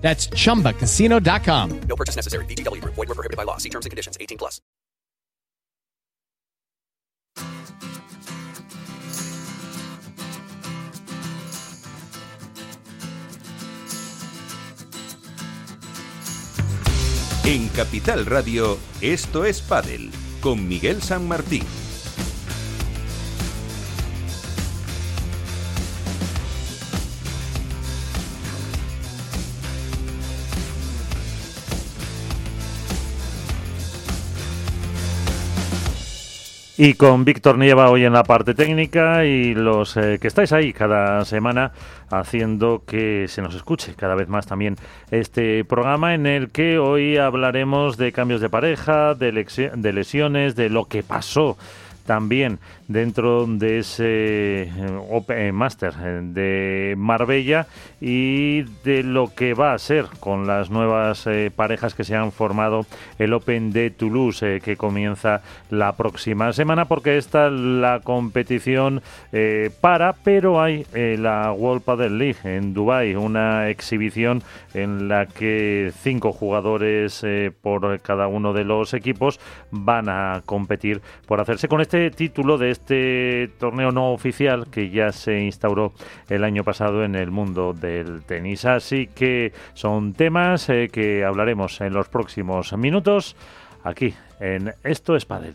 That's chumbacasino.com. No purchase necessary. VGW Group. Void were prohibited by law. See terms and conditions. 18 plus. En Capital Radio, esto es Padel, con Miguel San Martín. Y con Víctor Nieva hoy en la parte técnica y los eh, que estáis ahí cada semana haciendo que se nos escuche cada vez más también este programa en el que hoy hablaremos de cambios de pareja, de, lesiones, de lo que pasó también dentro de ese eh, Open Master eh, de Marbella y de lo que va a ser con las nuevas eh, parejas que se han formado el Open de Toulouse eh, que comienza la próxima semana porque esta la competición eh, para pero hay eh, la World Padel League en Dubai una exhibición en la que cinco jugadores eh, por cada uno de los equipos van a competir por hacerse con este título de este torneo no oficial que ya se instauró el año pasado en el mundo del tenis. Así que son temas eh, que hablaremos en los próximos minutos aquí en Esto es Padel.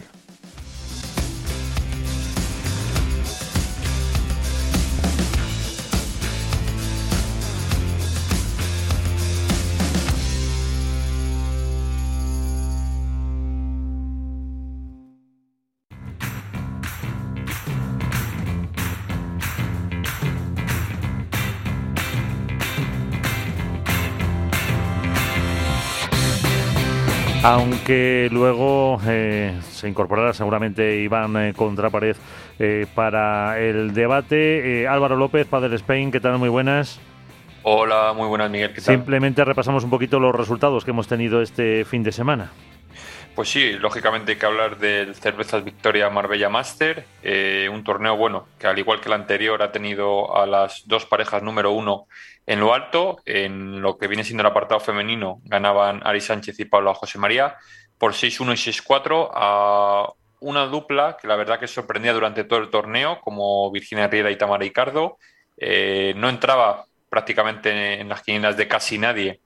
Aunque luego eh, se incorporará seguramente Iván eh, Contrapared eh, para el debate. Eh, Álvaro López, Padre Spain, ¿qué tal? Muy buenas. Hola, muy buenas, Miguel. ¿Qué tal? Simplemente repasamos un poquito los resultados que hemos tenido este fin de semana. Pues sí, lógicamente hay que hablar del Cervezas Victoria Marbella Master, eh, un torneo bueno que al igual que el anterior ha tenido a las dos parejas número uno en lo alto, en lo que viene siendo el apartado femenino ganaban Ari Sánchez y Pablo José María por 6-1 y 6-4 a una dupla que la verdad que sorprendía durante todo el torneo como Virginia Riera y Tamara Ricardo, Eh, no entraba prácticamente en las quinielas de casi nadie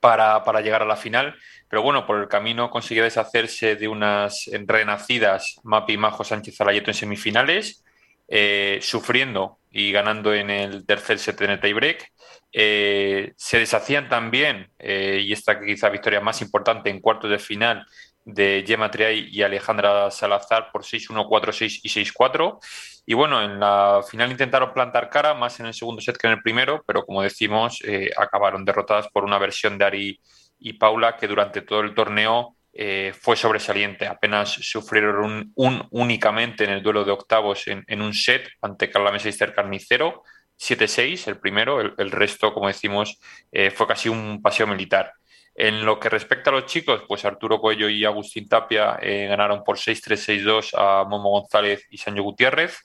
para, para llegar a la final. Pero bueno, por el camino consiguió deshacerse de unas renacidas Mapi Majo Sánchez Alayeto en semifinales, eh, sufriendo y ganando en el tercer set en el tiebreak. Eh, se deshacían también, eh, y esta quizá victoria más importante en cuartos de final, de Gemma Triay y Alejandra Salazar por 6-1, 4-6 y 6-4. Y bueno, en la final intentaron plantar cara, más en el segundo set que en el primero, pero como decimos, acabaron derrotadas por una versión de Ari y Paula que durante todo el torneo eh, fue sobresaliente. Apenas sufrieron un, únicamente en el duelo de octavos en, un set ante Carla Mesa Carnicero, 7-6 el primero, el, el resto, como decimos, eh, fue casi un paseo militar. En lo que respecta a los chicos, pues Arturo Coello y Agustín Tapia eh, ganaron por 6-3, 6-2 a Momo González y Sancho Gutiérrez.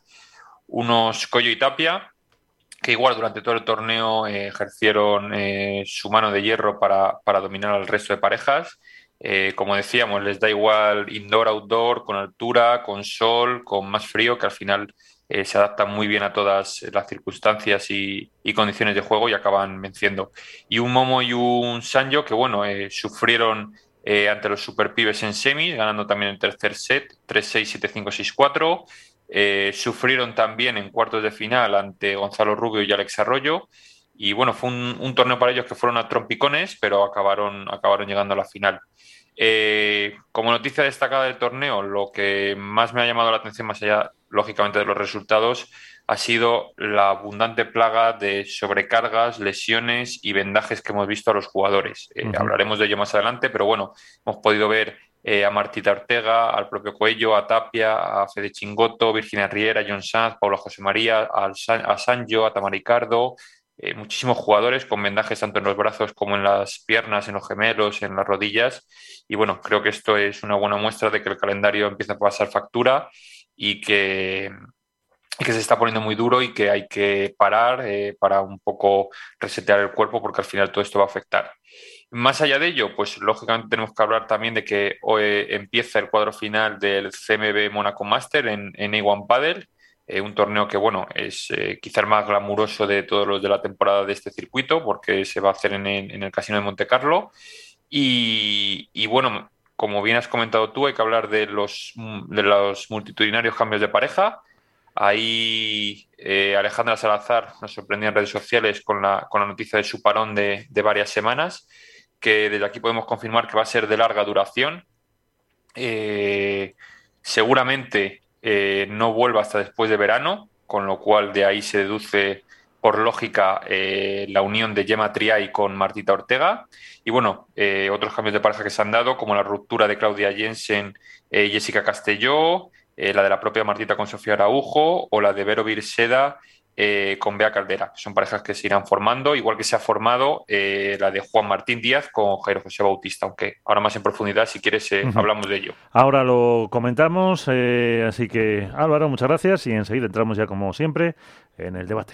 Unos Coello y Tapia, que igual durante todo el torneo eh, ejercieron eh, su mano de hierro para, para, dominar al resto de parejas. Eh, como decíamos, les da igual indoor, outdoor, con altura, con sol, con más frío, que al final se adaptan muy bien a todas las circunstancias y, condiciones de juego y acaban venciendo. Y un Momo y un Sanjo que, bueno, sufrieron ante los Super Pibes en semis, ganando también el tercer set, 3-6, 7-5, 6-4. Eh, sufrieron también en cuartos de final ante Gonzalo Rubio y Alex Arroyo. Y bueno, fue un, un, torneo para ellos que fueron a trompicones, pero acabaron, acabaron llegando a la final. Eh, como noticia destacada del torneo, lo que más me ha llamado la atención, más allá, lógicamente, de los resultados, ha sido la abundante plaga de sobrecargas, lesiones y vendajes que hemos visto a los jugadores. Eh, uh -huh. Hablaremos de ello más adelante, pero bueno, hemos podido ver eh, a Martita Ortega, al propio Coello, a Tapia, a Fede Chingoto, Virginia Riera, John Sanz, Paula José María, a Sancho, a Tamaricardo, eh, muchísimos jugadores con vendajes tanto en los brazos como en las piernas, en los gemelos, en las rodillas. Y bueno, creo que esto es una buena muestra de que el calendario empieza a pasar factura y que, que se está poniendo muy duro y que hay que parar eh, para un poco resetear el cuerpo porque al final todo esto va a afectar. Más allá de ello, pues lógicamente tenemos que hablar también de que hoy empieza el cuadro final del CMB Monaco Master en, en A1 Paddle, eh, un torneo que, bueno, es eh, quizá el más glamuroso de todos los de la temporada de este circuito, porque se va a hacer en, el Casino de Monte Carlo. Y, bueno, como bien has comentado tú, hay que hablar de los, de los multitudinarios cambios de pareja. Ahí eh, Alejandra Salazar nos sorprendió en redes sociales con la, con la noticia de su parón de, de, varias semanas, que desde aquí podemos confirmar que va a ser de larga duración. seguramente eh, no vuelva hasta después de verano, con lo cual de ahí se deduce por lógica eh, la unión de Gemma Triay con Martita Ortega. Y bueno, eh, otros cambios de pareja que se han dado, como la ruptura de Claudia Jensen y Jessica Castelló, la de la propia Martita con Sofía Araujo o la de Vero Virseda eh, con Bea Caldera. Son parejas que se irán formando, igual que se ha formado eh, la de Juan Martín Díaz con Jairo José Bautista, aunque ahora más en profundidad, si quieres, eh, hablamos de ello. Ahora lo comentamos, así que Álvaro, muchas gracias y enseguida entramos ya como siempre en el debate.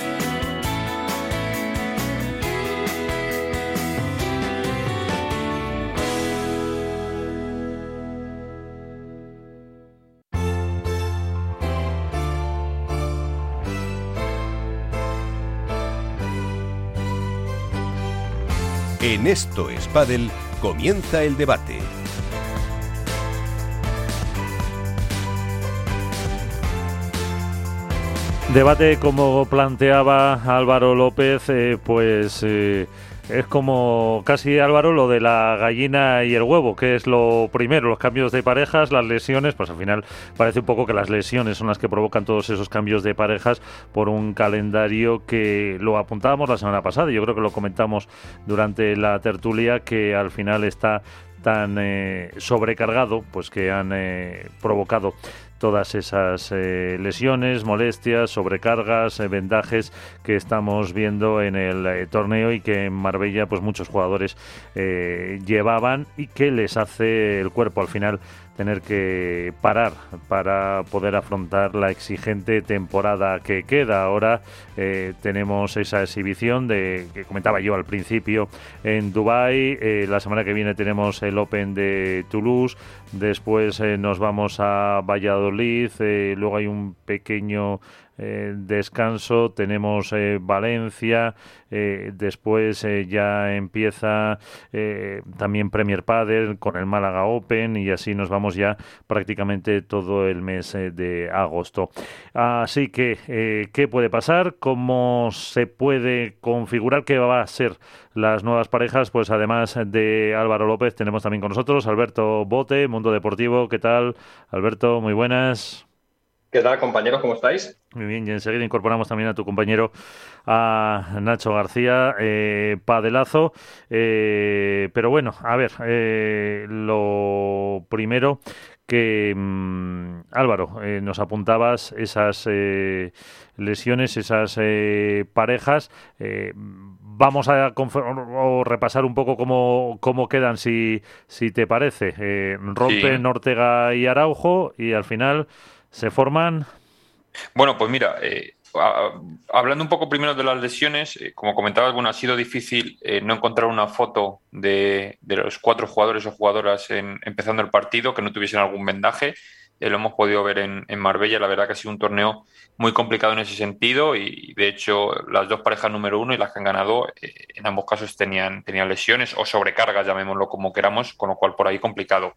En Esto es comienza el debate. Debate como planteaba Álvaro López, eh, pues eh, es como casi Álvaro lo de la gallina y el huevo, que es lo primero, los cambios de parejas, las lesiones, pues al final parece un poco que las lesiones son las que provocan todos esos cambios de parejas por un calendario que lo apuntábamos la semana pasada yo creo que lo comentamos durante la tertulia que al final está tan eh, sobrecargado, pues que han eh, provocado todas esas eh, lesiones, molestias, sobrecargas, vendajes que estamos viendo en el torneo y que en Marbella pues muchos jugadores llevaban y que les hace el cuerpo al final tener que parar para poder afrontar la exigente temporada que queda. Ahora eh, tenemos esa exhibición de que comentaba yo al principio en Dubai. Eh, la semana que viene tenemos el Open de Toulouse. Después eh, nos vamos a Valladolid. luego hay un pequeño eh, descanso tenemos eh, Valencia, eh, después ya empieza también Premier Padel con el Málaga Open y así nos vamos ya prácticamente todo el mes de agosto. Así que, ¿qué puede pasar? ¿Cómo se puede configurar? ¿Qué va a ser las nuevas parejas? Pues además de Álvaro López tenemos también con nosotros Alberto Bote, Mundo Deportivo. ¿Qué tal? Alberto, muy buenas. ¿Qué tal, compañeros? ¿Cómo estáis? Muy bien, y enseguida incorporamos también a tu compañero, a Nacho García, eh, Padelazo. Eh, pero bueno, a ver, eh, lo primero que, mm, Álvaro, eh, nos apuntabas esas lesiones, esas parejas. vamos a repasar un poco cómo, cómo quedan, si, si te parece. rompen Ortega y Araujo y al final se forman. Bueno, pues mira, eh, hablando un poco primero de las lesiones, eh, como comentabas, bueno, ha sido difícil eh, no encontrar una foto de, los cuatro jugadores o jugadoras empezando el partido que no tuviesen algún vendaje. lo hemos podido ver en, Marbella. La verdad que ha sido un torneo muy complicado en ese sentido y, de hecho las dos parejas número uno y las que han ganado en ambos casos tenían, tenían lesiones o sobrecargas, llamémoslo como queramos, con lo cual por ahí complicado.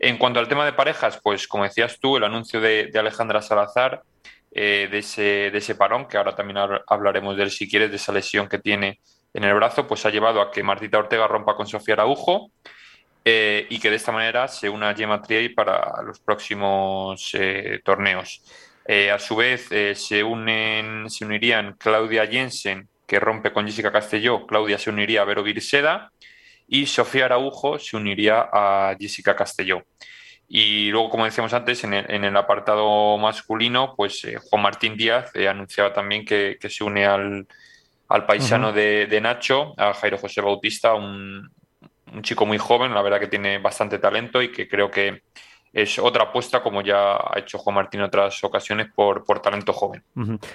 En cuanto al tema de parejas, pues como decías tú, el anuncio de, Alejandra Salazar, eh, de, ese, de ese parón, que ahora también hablaremos de él si quieres, de esa lesión que tiene en el brazo, pues ha llevado a que Martita Ortega rompa con Sofía Araujo eh, y que de esta manera se una Gemma Triay para los próximos eh, torneos. A su vez, se, unen, se unirían Claudia Jensen, que rompe con Jessica Castelló, Claudia se uniría a Vero Virseda y Sofía Araujo se uniría a Jessica Castelló. Y luego, como decíamos antes, en el, apartado masculino, pues Juan Martín Díaz anunciaba también que, se une al, paisano de, Nacho, a Jairo José Bautista, un, un chico muy joven, la verdad que tiene bastante talento y que creo que es otra apuesta, como ya ha hecho Juan Martín en otras ocasiones, por, por talento joven.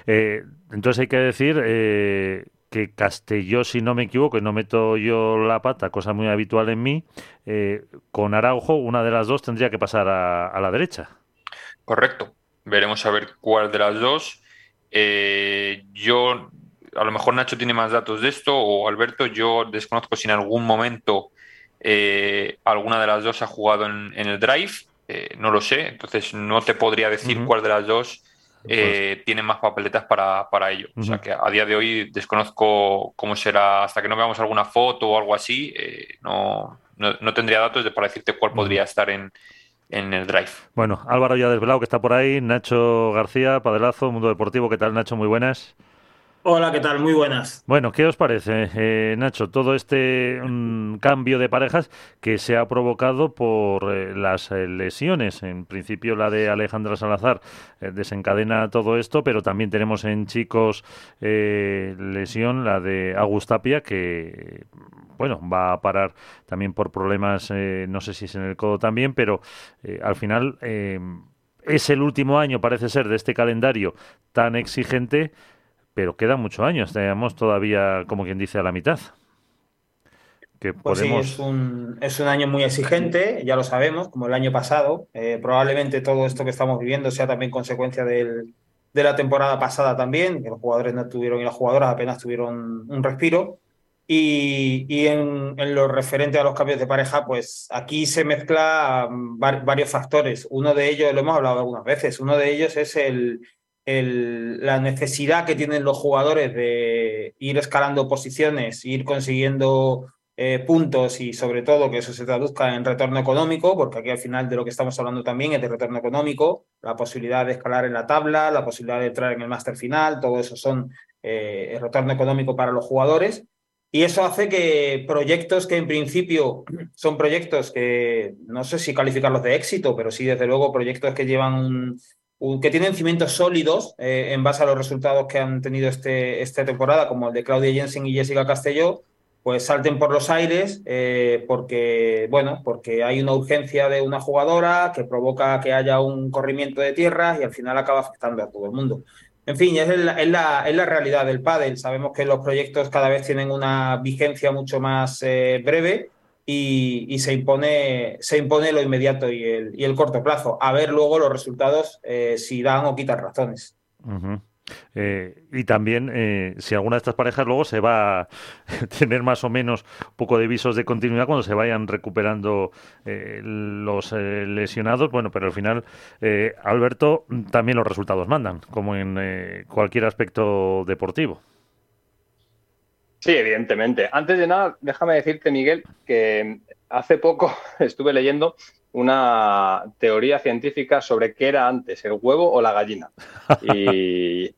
Eh, entonces hay que decir eh, que Castelló, si no me equivoco, y no meto yo la pata, cosa muy habitual en mí, eh, con Araujo, una de las dos tendría que pasar a, la derecha. Correcto. Veremos a ver cuál de las dos. yo, a lo mejor Nacho tiene más datos de esto, o Alberto, yo desconozco si en algún momento eh, alguna de las dos ha jugado en, el drive, eh, no lo sé, entonces no te podría decir cuál de las dos eh, pues tiene más papeletas para, ello. O sea que a día de hoy desconozco cómo será, hasta que no veamos alguna foto o algo así, no, no, tendría datos de para decirte cuál podría estar en, en el drive. Bueno, Álvaro ya desvelado que está por ahí, Nacho García, Padelazo, Mundo Deportivo, ¿qué tal Nacho? Muy buenas. Hola, ¿qué tal? Muy buenas. Bueno, ¿qué os parece, eh, Nacho, todo este mm, cambio de parejas que se ha provocado por eh, las eh, lesiones? En principio la de Alejandra Salazar desencadena todo esto, pero también tenemos en chicos lesión, la de Agustapia, que bueno, va a parar también por problemas, no sé si es en el codo también, pero al final es el último año, parece ser, de este calendario tan exigente pero quedan muchos años, tenemos todavía, como quien dice, a la mitad. Que pues podemos... sí, es un, es un año muy exigente, ya lo sabemos, como el año pasado. Eh, probablemente todo esto que estamos viviendo sea también consecuencia del, de la temporada pasada también, que los jugadores no tuvieron y las jugadoras apenas tuvieron un respiro. Y, y en, en, lo referente a los cambios de pareja, pues aquí se mezcla varios factores. Uno de ellos, lo hemos hablado algunas veces, uno de ellos es el, la necesidad que tienen los jugadores de ir escalando posiciones, ir consiguiendo eh, puntos y sobre todo que eso se traduzca en retorno económico, porque aquí al final de lo que estamos hablando también es de retorno económico, la posibilidad de escalar en la tabla, la posibilidad de entrar en el máster final, todo eso son eh, retorno económico para los jugadores. Y eso hace que proyectos que en principio son proyectos que no sé si calificarlos de éxito, pero sí desde luego proyectos que llevan un, que tienen cimientos sólidos eh, en base a los resultados que han tenido este, esta temporada, como el de Claudia Jensen y Jessica Castelló, pues salten por los aires eh, porque, bueno, porque hay una urgencia de una jugadora que provoca que haya un corrimiento de tierras y al final acaba afectando a todo el mundo. En fin, es la, es la, es la realidad del pádel. Sabemos que los proyectos cada vez tienen una vigencia mucho más eh, breve y, se, impone, se impone lo inmediato y el, y el corto plazo. A ver luego los resultados eh, si dan o quitan razones. Eh, y también eh, si alguna de estas parejas luego se va a tener más o menos poco de visos de continuidad cuando se vayan recuperando los lesionados, bueno, pero al final, Alberto, también los resultados mandan, como en cualquier aspecto deportivo. Sí, evidentemente. Antes de nada, déjame decirte, Miguel, que hace poco estuve leyendo una teoría científica sobre qué era antes, el huevo o la gallina.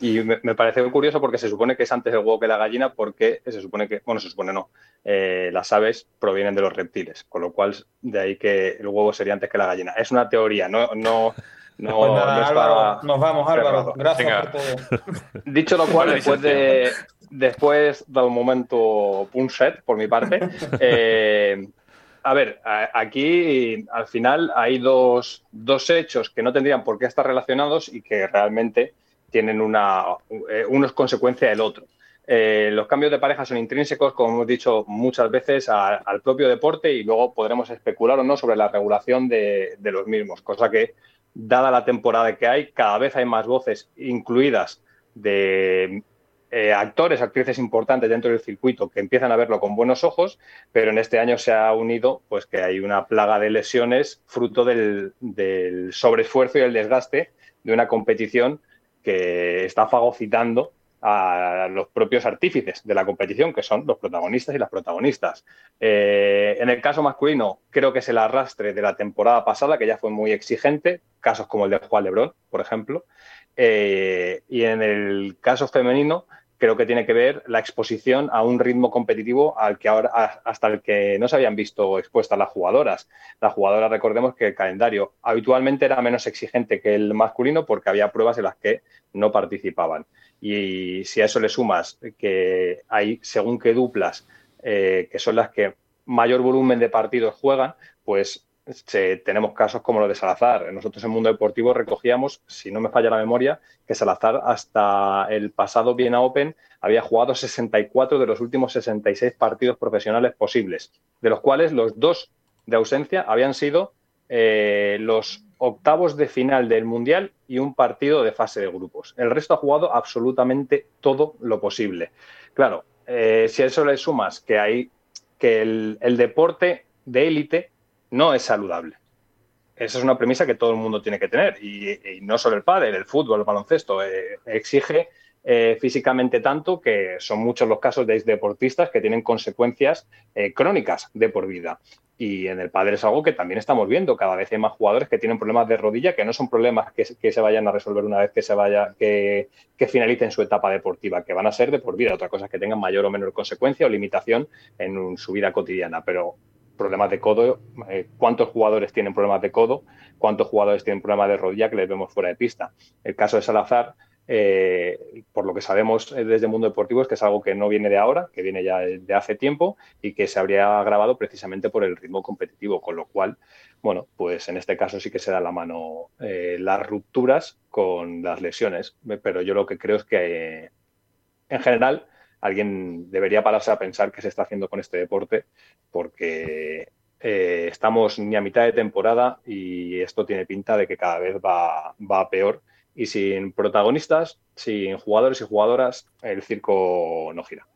Y, me, parece curioso porque se supone que es antes el huevo que la gallina, porque se supone que, bueno, se supone no, eh, las aves provienen de los reptiles, con lo cual de ahí que el huevo sería antes que la gallina. Es una teoría, no, no, no, pues Álvaro, nos vamos, Álvaro. Gracias por todo. Dicho lo cual, después de, después del momento punset, por mi parte, eh, a ver, aquí al final hay dos, hechos que no tendrían por qué estar relacionados y que realmente tienen una, eh, uno es consecuencia del otro. Eh, los cambios de pareja son intrínsecos, como hemos dicho muchas veces, al propio deporte y luego podremos especular o no sobre la regulación de, de, los mismos, cosa que dada la temporada que hay, cada vez hay más voces incluidas de eh, actores, actrices importantes dentro del circuito que empiezan a verlo con buenos ojos, pero en este año se ha unido pues que hay una plaga de lesiones fruto del, del sobreesfuerzo y el desgaste de una competición que está fagocitando a los propios artífices de la competición, que son los protagonistas y las protagonistas. Eh, en el caso masculino, creo que es el arrastre de la temporada pasada, que ya fue muy exigente, casos como el de Juan Lebrón, por ejemplo. Eh, y en el caso femenino, creo que tiene que ver la exposición a un ritmo competitivo al que ahora hasta el que no se habían visto expuestas las jugadoras. Las jugadoras, recordemos que el calendario habitualmente era menos exigente que el masculino porque había pruebas en las que no participaban. Y si a eso le sumas que hay, según qué duplas, eh, que son las que mayor volumen de partidos juegan, pues tenemos casos como los de Salazar. Nosotros en Mundo Deportivo recogíamos, si no me falla la memoria, que Salazar hasta el pasado Viena Open había jugado 64 de los últimos 66 partidos profesionales posibles, de los cuales los dos de ausencia habían sido eh, los octavos de final del Mundial y un partido de fase de grupos. El resto ha jugado absolutamente todo lo posible. Claro, eh, si a eso le sumas que hay que el, deporte de élite no es saludable. Esa es una premisa que todo el mundo tiene que tener. Y, no solo el padre, el fútbol, el baloncesto. Eh, exige eh, físicamente tanto que son muchos los casos de deportistas que tienen consecuencias crónicas de por vida. Y en el padre es algo que también estamos viendo. Cada vez hay más jugadores que tienen problemas de rodilla, que no son problemas que, se vayan a resolver una vez que se vaya, que, finalicen su etapa deportiva, que van a ser de por vida. Otra cosa es que tengan mayor o menor consecuencia o limitación en su vida cotidiana. Pero problemas de codo, eh, cuántos jugadores tienen problemas de codo, cuántos jugadores tienen problemas de rodilla que les vemos fuera de pista. El caso de Salazar eh, por lo que sabemos eh, desde el mundo deportivo es que es algo que no viene de ahora, que viene ya de hace tiempo y que se habría agravado precisamente por el ritmo competitivo, con lo cual, bueno, pues en este caso sí que se da la mano eh, las rupturas con las lesiones, pero yo lo que creo es que en general alguien debería pararse a pensar qué se está haciendo con este deporte porque estamos ni a mitad de temporada y esto tiene pinta de que cada vez va, va peor. Y sin protagonistas, sin jugadores y jugadoras, el circo no gira.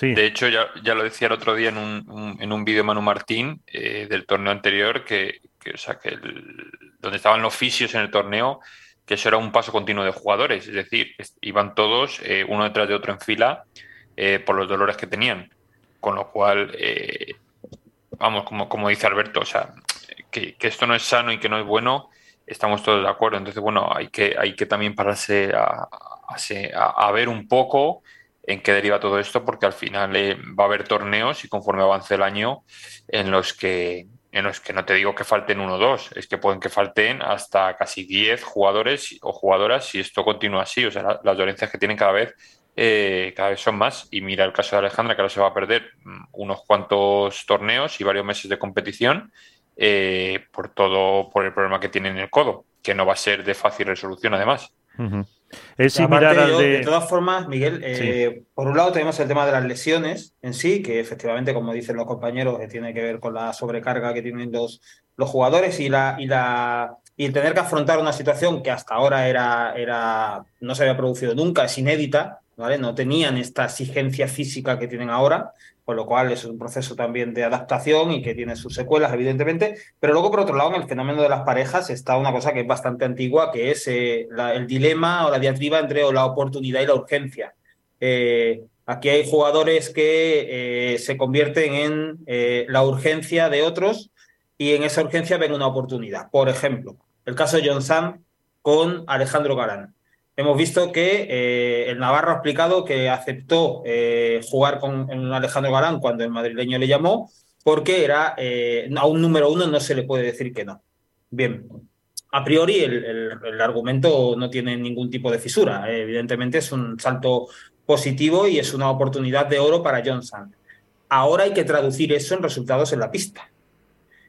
De hecho, ya, lo decía el otro día en un, en un vídeo Manu Martín eh, del torneo anterior, que, o sea, que donde estaban los fisios en el torneo, que eso era un paso continuo de jugadores, es decir, iban todos eh, uno detrás de otro en fila eh, por los dolores que tenían. Con lo cual, vamos, como, como dice Alberto, o sea, que, que, esto no es sano y que no es bueno, estamos todos de acuerdo. Entonces, bueno, hay que, hay que también pararse a, a, ver un poco en qué deriva todo esto, porque al final eh, va a haber torneos y conforme avance el año en los que en los que no te digo que falten uno o dos, es que pueden que falten hasta casi 10 jugadores o jugadoras si esto continúa así. O sea, las dolencias que tienen cada vez, eh, cada vez son más. Y mira el caso de Alejandra, que ahora se va a perder mm, unos cuantos torneos y varios meses de competición eh, por todo, por el problema que tiene en el codo, que no va a ser de fácil resolución además. Es similar al de... de... todas formas, Miguel, eh, por un lado tenemos el tema de las lesiones en sí, que efectivamente, como dicen los compañeros, eh, tiene que ver con la sobrecarga que tienen los, los jugadores y la, y la y tener que afrontar una situación que hasta ahora era, era no se había producido nunca, es inédita, No tenían esta exigencia física que tienen ahora con lo cual es un proceso también de adaptación y que tiene sus secuelas, evidentemente. Pero luego, por otro lado, en el fenómeno de las parejas está una cosa que es bastante antigua, que es eh, el dilema o la diatriba entre la oportunidad y la urgencia. Eh, aquí hay jugadores que eh, se convierten en la urgencia de otros y en esa urgencia ven una oportunidad. Por ejemplo, el caso de John Sam con Alejandro Garán hemos visto que eh, el Navarro ha explicado que aceptó eh, jugar con Alejandro Galán cuando el madrileño le llamó, porque era eh, a un número uno no se le puede decir que no. Bien, a priori el, argumento no tiene ningún tipo de fisura. evidentemente es un salto positivo y es una oportunidad de oro para Johnson. Ahora hay que traducir eso en resultados en la pista.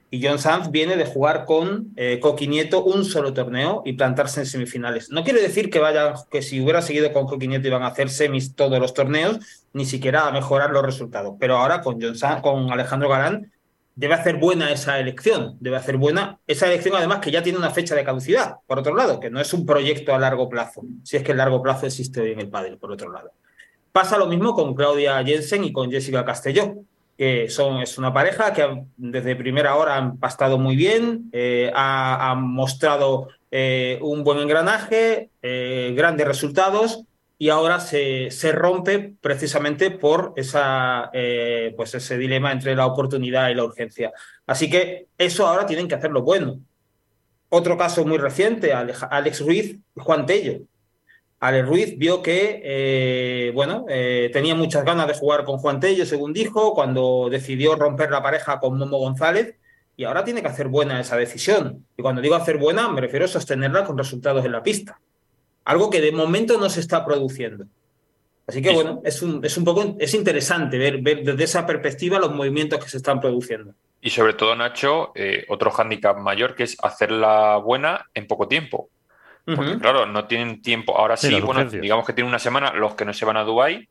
Y John Sanz viene de jugar con eh, Coqui Nieto un solo torneo y plantarse en semifinales. No quiere decir que vaya, que si hubiera seguido con Coqui Nieto iban a hacer semis todos los torneos, ni siquiera a mejorar los resultados. Pero ahora con John con Alejandro Galán debe hacer buena esa elección, debe hacer buena esa elección además que ya tiene una fecha de caducidad, por otro lado, que no es un proyecto a largo plazo, si es que el largo plazo existe hoy en el pádel, por otro lado. Pasa lo mismo con Claudia Jensen y con Jessica Castelló, que son, es una pareja que desde primera hora han pastado muy bien, eh, han mostrado eh, un buen engranaje, eh, grandes resultados y ahora se, se rompe precisamente por esa, eh, pues ese dilema entre la oportunidad y la urgencia. Así que eso ahora tienen que hacerlo bueno. Otro caso muy reciente, Alex Ruiz Juan Tello. Alex Ruiz vio que eh, bueno, eh, tenía muchas ganas de jugar con Juan Tello, según dijo, cuando decidió romper la pareja con Momo González, y ahora tiene que hacer buena esa decisión. Y cuando digo hacer buena, me refiero a sostenerla con resultados en la pista algo que de momento no se está produciendo. Así que bueno, es un, es un poco es interesante ver, ver, desde esa perspectiva los movimientos que se están produciendo. Y sobre todo, Nacho, eh, otro hándicap mayor que es hacerla buena en poco tiempo. Porque, claro, no tienen tiempo. Ahora sí, bueno, digamos que tienen una semana, los que no se van a Dubái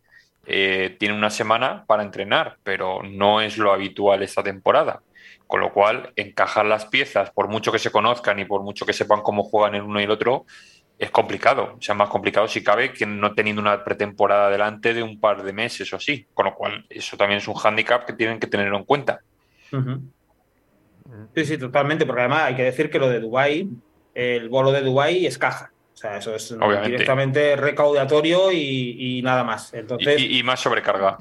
eh, tienen una semana para entrenar, pero no es lo habitual esta temporada. Con lo cual, encajar las piezas, por mucho que se conozcan y por mucho que sepan cómo juegan el uno y el otro, es complicado, o sea, más complicado si cabe que no teniendo una pretemporada delante de un par de meses o así, con lo cual eso también es un hándicap que tienen que tenerlo en cuenta. Sí, sí, totalmente, porque además hay que decir que lo de Dubai, el bolo de Dubai es caja. O sea, eso es directamente recaudatorio y, nada más. Entonces, y más sobrecarga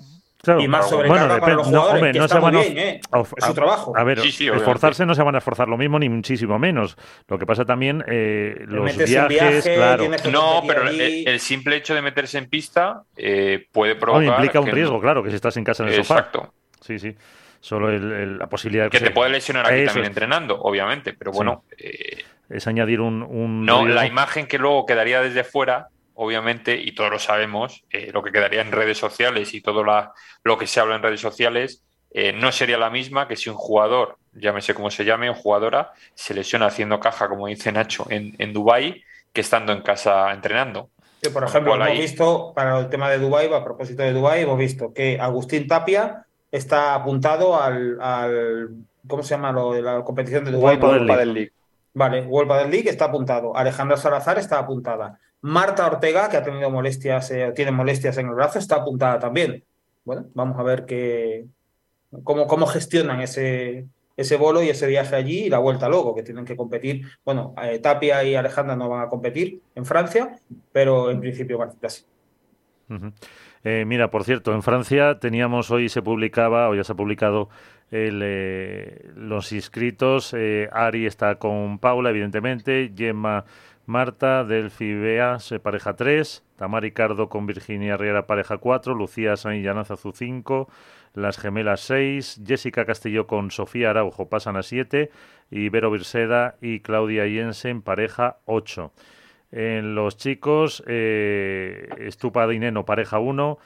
y más sobrecarga para los jugadores, no, se van a, bien, ¿eh? es su trabajo. A ver, esforzarse no se van a esforzar lo mismo ni muchísimo menos. Lo que pasa también, eh, los viajes, claro. No, pero el, simple hecho de meterse en pista eh, puede provocar... implica un riesgo, claro, que si estás en casa en el sofá. Exacto. Sí, sí. Solo la posibilidad de que, te puede lesionar aquí también entrenando, obviamente, pero bueno... Eh, es añadir un... un no, la imagen que luego quedaría desde fuera obviamente, y todos lo sabemos, eh, lo que quedaría en redes sociales y todo lo que se habla en redes sociales eh, no sería la misma que si un jugador, llámese como se llame, o jugadora, se lesiona haciendo caja, como dice Nacho, en, en Dubái, que estando en casa entrenando. Sí, por ejemplo, hemos visto, para el tema de Dubái, a propósito de Dubái, hemos visto que Agustín Tapia está apuntado al, ¿cómo se llama lo de la competición de Dubái? Padel League. Vale, Padel League está apuntado. Alejandra Salazar está apuntada. Marta Ortega, que ha tenido molestias, eh, tiene molestias en el brazo, está apuntada también. Bueno, vamos a ver qué, cómo, cómo gestionan ese, ese bolo y ese viaje allí y la vuelta luego, que tienen que competir. Bueno, eh, Tapia y Alejandra no van a competir en Francia, pero en principio van a eh, mira, por cierto, en Francia teníamos hoy se publicaba, o ya se ha publicado el, los inscritos. Ari está con Paula, evidentemente. Gemma Marta, Delphi Beas, pareja 3, Tamar Cardo con Virginia Riera, pareja 4, Lucía San Azú 5, Las Gemelas 6, Jessica Castillo con Sofía Araujo pasan a 7 y Vero Virseda y Claudia Jensen, pareja 8. En los chicos, eh, Estupa Dineno, pareja 1,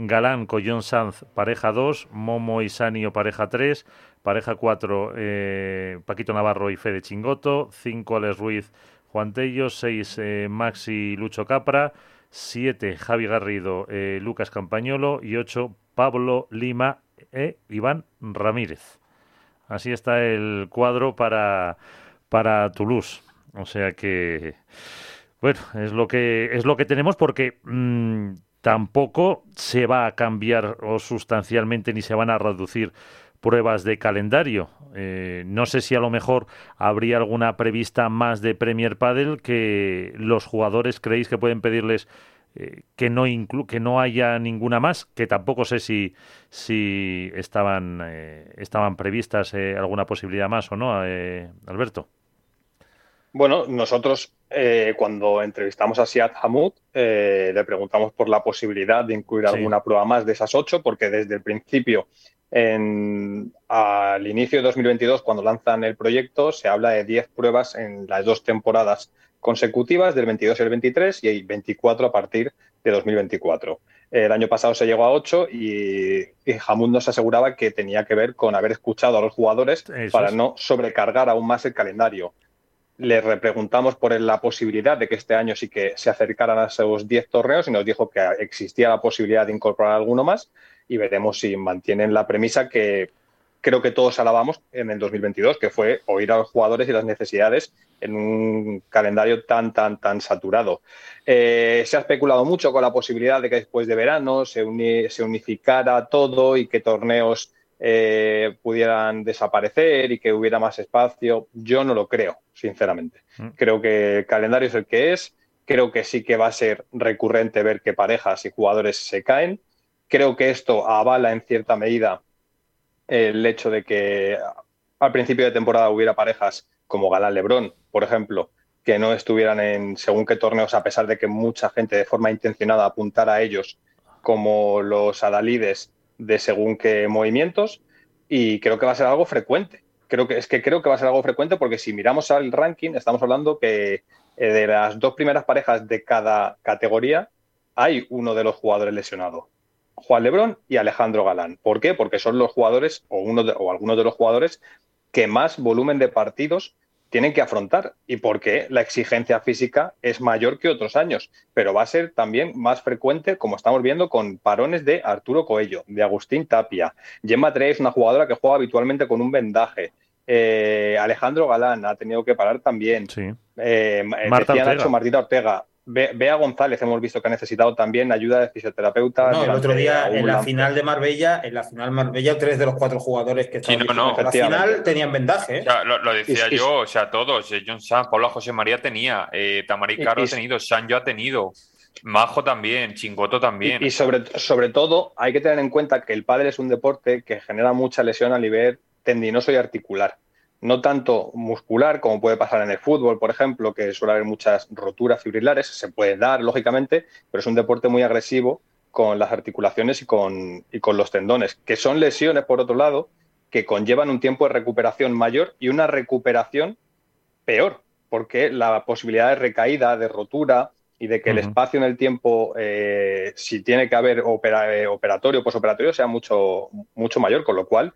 Galán Collón Sanz, pareja 2, Momo y Sanio, pareja 3, pareja 4, eh, Paquito Navarro y Fede Chingoto, 5 Alex Ruiz, Juan Tello, 6 eh, Maxi Lucho Capra, 7 Javi Garrido, eh, Lucas Campañolo y 8 Pablo Lima e Iván Ramírez. Así está el cuadro para, para Toulouse. O sea que, bueno, es lo que, es lo que tenemos porque mm, tampoco se va a cambiar o sustancialmente ni se van a reducir pruebas de calendario. Eh, no sé si a lo mejor habría alguna prevista más de Premier Padel que los jugadores creéis que pueden pedirles eh, que no inclu que no haya ninguna más, que tampoco sé si estaban eh, estaban previstas alguna posibilidad más o no, Alberto. Bueno, nosotros cuando entrevistamos a Siad Hamoud le preguntamos por la posibilidad de incluir alguna prueba más de esas ocho, porque desde el principio en, al inicio de 2022, cuando lanzan el proyecto, se habla de 10 pruebas en las dos temporadas consecutivas, del 22 y el 23, y hay 24 a partir de 2024. El año pasado se llegó a 8 y, y nos aseguraba que tenía que ver con haber escuchado a los jugadores para no sobrecargar aún más el calendario. Le repreguntamos por la posibilidad de que este año sí que se acercaran a esos 10 torneos y nos dijo que existía la posibilidad de incorporar alguno más y veremos si mantienen la premisa que creo que todos alabamos en el 2022, que fue oír a los jugadores y las necesidades en un calendario tan, tan, tan saturado. Eh, se ha especulado mucho con la posibilidad de que después de verano se, se unificara todo y que torneos eh, pudieran desaparecer y que hubiera más espacio. Yo no lo creo, sinceramente. Mm. Creo que el calendario es el que es. Creo que sí que va a ser recurrente ver que parejas y jugadores se caen. Creo que esto avala en cierta medida el hecho de que al principio de temporada hubiera parejas como Galán Lebrón, por ejemplo, que no estuvieran en según qué torneos, a pesar de que mucha gente de forma intencionada apuntara a ellos como los adalides de según qué movimientos. Y creo que va a ser algo frecuente. Creo que es que creo que va a ser algo frecuente porque si miramos al ranking, estamos hablando que eh, de las dos primeras parejas de cada categoría hay uno de los jugadores lesionado. Juan Lebrón y Alejandro Galán. ¿Por qué? Porque son los jugadores o, uno o algunos de los jugadores que más volumen de partidos tienen que afrontar y porque la exigencia física es mayor que otros años, pero va a ser también más frecuente, como estamos viendo, con parones de Arturo Coello, de Agustín Tapia. Gemma Trey es una jugadora que juega habitualmente con un vendaje. Eh, Alejandro Galán ha tenido que parar también. Sí. Eh, Marta Martita Ortega. Bea González hemos visto que ha necesitado también ayuda de fisioterapeuta. No, el otro día en la final de Marbella, en la final Marbella, tres de los cuatro jugadores que estaban en la final tenían vendaje. ¿eh? lo, decía yo, o sea, todos. Eh, John Sanz, Pablo José María tenía, eh, Tamari Caro ha tenido, Sanjo ha tenido. Majo también, Chingoto también. Y, sobre, sobre todo hay que tener en cuenta que el pádel es un deporte que genera mucha lesión a nivel tendinoso y articular no tanto muscular como puede pasar en el fútbol, por ejemplo, que suele haber muchas roturas fibrilares, se puede dar, lógicamente, pero es un deporte muy agresivo con las articulaciones y con, y con los tendones, que son lesiones, por otro lado, que conllevan un tiempo de recuperación mayor y una recuperación peor, porque la posibilidad de recaída, de rotura y de que el espacio en el tiempo, eh, si tiene que haber eh, operatorio o posoperatorio, sea mucho, mucho mayor, con lo cual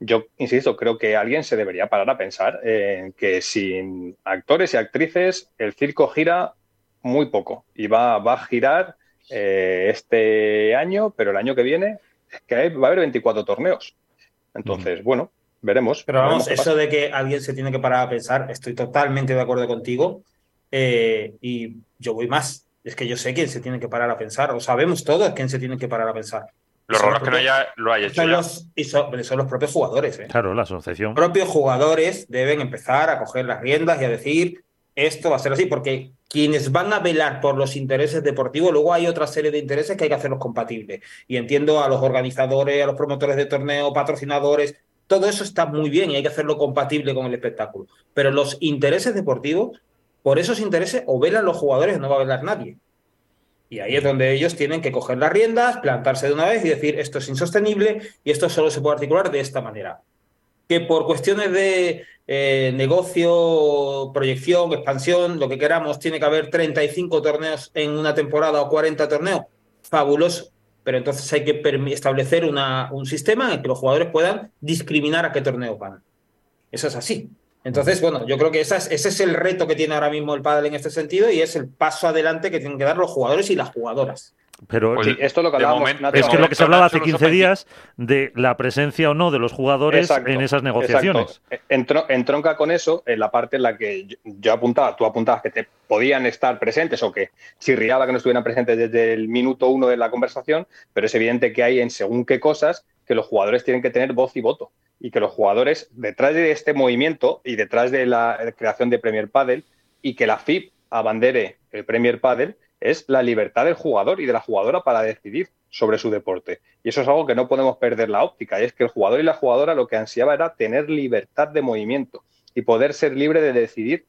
yo insisto, creo que alguien se debería parar a pensar en que sin actores y actrices el circo gira muy poco y va, va a girar eh, este año, pero el año que viene es que va a haber 24 torneos. Entonces, bueno, veremos. Pero vamos, eso de que alguien se tiene que parar a pensar, estoy totalmente de acuerdo contigo eh, y yo voy más. Es que yo sé quién se tiene que parar a pensar, o sabemos todos quién se tiene que parar a pensar. Lo raro que no haya, lo haya hecho. Son los, y son, son, los propios jugadores. ¿eh? Claro, la asociación. Los propios jugadores deben empezar a coger las riendas y a decir esto va a ser así, porque quienes van a velar por los intereses deportivos, luego hay otra serie de intereses que hay que hacerlos compatibles. Y entiendo a los organizadores, a los promotores de torneo, patrocinadores, todo eso está muy bien y hay que hacerlo compatible con el espectáculo. Pero los intereses deportivos, por esos intereses, o velan los jugadores o no va a velar nadie. Y ahí es donde ellos tienen que coger las riendas, plantarse de una vez y decir esto es insostenible y esto solo se puede articular de esta manera. Que por cuestiones de eh, negocio, proyección, expansión, lo que queramos, tiene que haber 35 torneos en una temporada o 40 torneos, fabuloso. Pero entonces hay que establecer un sistema en el que los jugadores puedan discriminar a qué torneos van. Eso es así. Entonces, bueno, yo creo que ese es el reto que tiene ahora mismo el pádel en este sentido y es el paso adelante que tienen que dar los jugadores y las jugadoras. Pero pues esto es lo que es que lo que se hablaba hace 15 días de la presencia o no de los jugadores en esas negociaciones. entronca con eso en la parte en la que yo, apuntaba, tú apuntabas que te podían estar presentes o que chirriaba que no estuvieran presentes desde el minuto uno de la conversación, pero es evidente que hay en según qué cosas que los jugadores tienen que tener voz y voto y que los jugadores, detrás de este movimiento y detrás de la creación de Premier Padel y que la FIP abandere el Premier Padel, es la libertad del jugador y de la jugadora para decidir sobre su deporte. Y eso es algo que no podemos perder la óptica, y es que el jugador y la jugadora lo que ansiaba era tener libertad de movimiento y poder ser libre de decidir,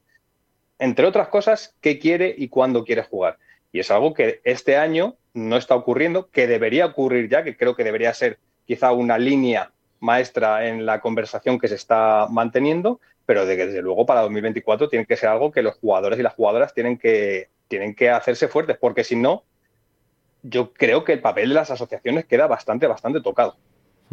entre otras cosas, qué quiere y cuándo quiere jugar. Y es algo que este año no está ocurriendo, que debería ocurrir ya, que creo que debería ser quizá una línea maestra en la conversación que se está manteniendo, pero de que desde luego para 2024 tiene que ser algo que los jugadores y las jugadoras tienen que, tienen que hacerse fuertes, porque si no, yo creo que el papel de las asociaciones queda bastante, bastante tocado.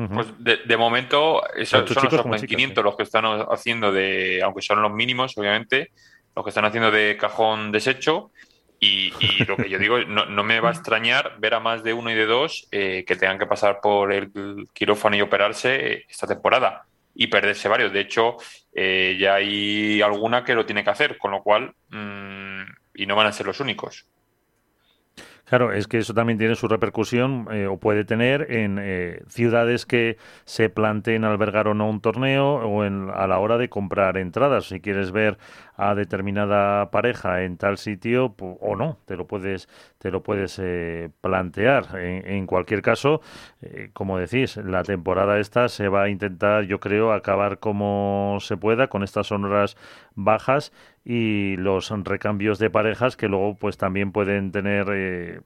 Pues de, momento, son los 500 los que están haciendo de, aunque son los mínimos, obviamente, los que están haciendo de cajón desecho. Y, lo que yo digo, no, no, me va a extrañar ver a más de uno y de dos eh, que tengan que pasar por el quirófano y operarse esta temporada y perderse varios. De hecho, eh, ya hay alguna que lo tiene que hacer, con lo cual, mmm, y no van a ser los únicos. Claro, es que eso también tiene su repercusión eh, o puede tener en eh, ciudades que se planteen albergar o no un torneo o en, a la hora de comprar entradas. Si quieres ver a determinada pareja en tal sitio o no, te lo puedes, te lo puedes eh, plantear. En, cualquier caso, como decís, la temporada esta se va a intentar, yo creo, acabar como se pueda con estas sonoras bajas y los recambios de parejas que luego pues también pueden tener eh,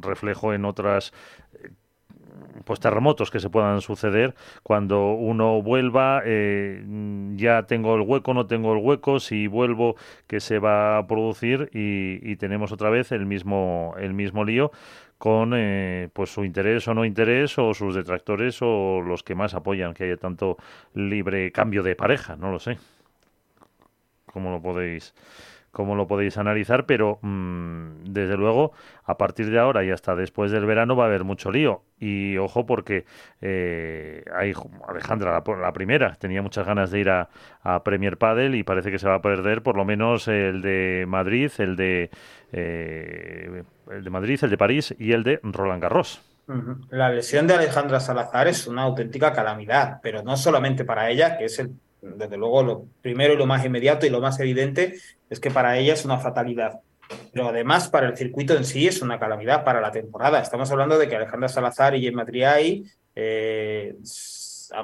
reflejo en otras eh, pues terremotos que se puedan suceder cuando uno vuelva eh, ya tengo el hueco no tengo el hueco si vuelvo que se va a producir y, tenemos otra vez el mismo el mismo lío con pues su interés o no interés o sus detractores o los que más apoyan que haya tanto libre cambio de pareja no lo sé. Cómo lo podéis cómo lo podéis analizar, pero mm, desde luego a partir de ahora y hasta después del verano va a haber mucho lío. Y ojo porque eh, hay Alejandra, la, primera, tenía muchas ganas de ir a, Premier Padel y parece que se va a perder por lo menos el de Madrid, el de, eh, el de Madrid, el de París y el de Roland Garros. La lesión de Alejandra Salazar es una auténtica calamidad, pero no solamente para ella, que es el desde luego, lo primero y lo más inmediato y lo más evidente es que para ella es una fatalidad. Pero además, para el circuito en sí es una calamidad para la temporada. Estamos hablando de que Alejandra Salazar y Gemma Triay eh,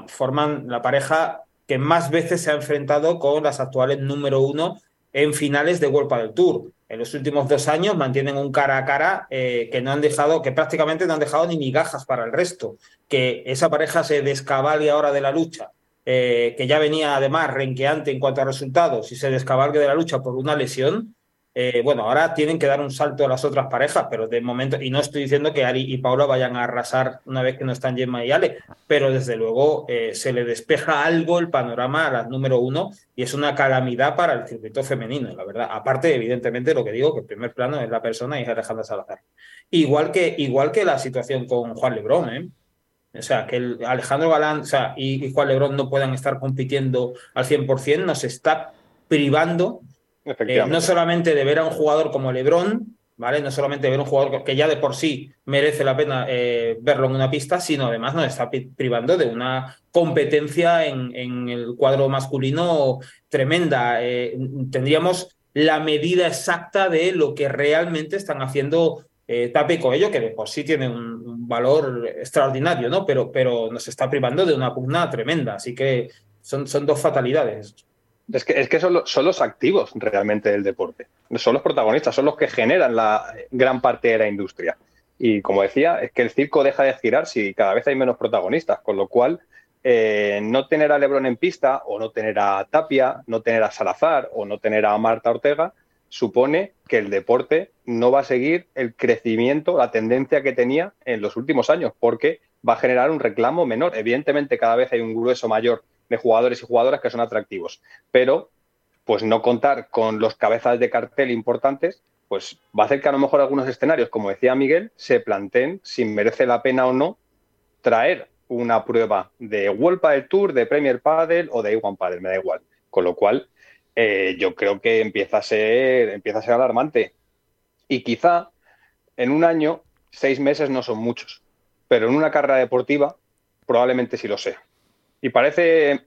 forman la pareja que más veces se ha enfrentado con las actuales número uno en finales de World del Tour. En los últimos dos años mantienen un cara a cara eh, que no han dejado, que prácticamente no han dejado ni migajas para el resto. Que esa pareja se descabalgue ahora de la lucha eh, que ya venía además renqueante en cuanto a resultados y se descabalgue de la lucha por una lesión, eh, bueno, ahora tienen que dar un salto a las otras parejas, pero de momento, y no estoy diciendo que Ari y Paula vayan a arrasar una vez que no están Gemma y Ale, pero desde luego eh, se le despeja algo el panorama a la número uno y es una calamidad para el circuito femenino, la verdad. Aparte, evidentemente, lo que digo, que el primer plano es la persona y es Alejandra Salazar. Igual que, igual que la situación con Juan Lebrón, ¿eh? O sea, que el Alejandro Galán y, Juan Lebrón no puedan estar compitiendo al 100% nos está privando eh, no solamente de ver a un jugador como Lebrón, ¿vale? No solamente de ver a un jugador que ya de por sí merece la pena eh, verlo en una pista, sino además nos está privando de una competencia en, el cuadro masculino tremenda. Eh, tendríamos la medida exacta de lo que realmente están haciendo eh, Tape y Coello, que de por sí tiene un, valor extraordinario, ¿no? Pero, pero nos está privando de una pugna tremenda. Así que son, son dos fatalidades. Es que, es que son, son, los activos realmente del deporte. Son los protagonistas, son los que generan la gran parte de la industria. Y como decía, es que el circo deja de girar si cada vez hay menos protagonistas, con lo cual eh, no tener a Lebron en pista o no tener a Tapia, no tener a Salazar o no tener a Marta Ortega supone que el deporte no va a seguir el crecimiento, la tendencia que tenía en los últimos años, porque va a generar un reclamo menor. Evidentemente, cada vez hay un grueso mayor de jugadores y jugadoras que son atractivos, pero pues no contar con los cabezas de cartel importantes, pues va a hacer que a lo mejor algunos escenarios, como decía Miguel, se planteen si merece la pena o no traer una prueba de World Padel Tour, de Premier Padel o de A1 Padel, me da igual. Con lo cual, eh, yo creo que empieza a, ser, empieza a ser alarmante. Y quizá en un año, seis meses no son muchos, pero en una carrera deportiva probablemente sí lo sea. Y parece,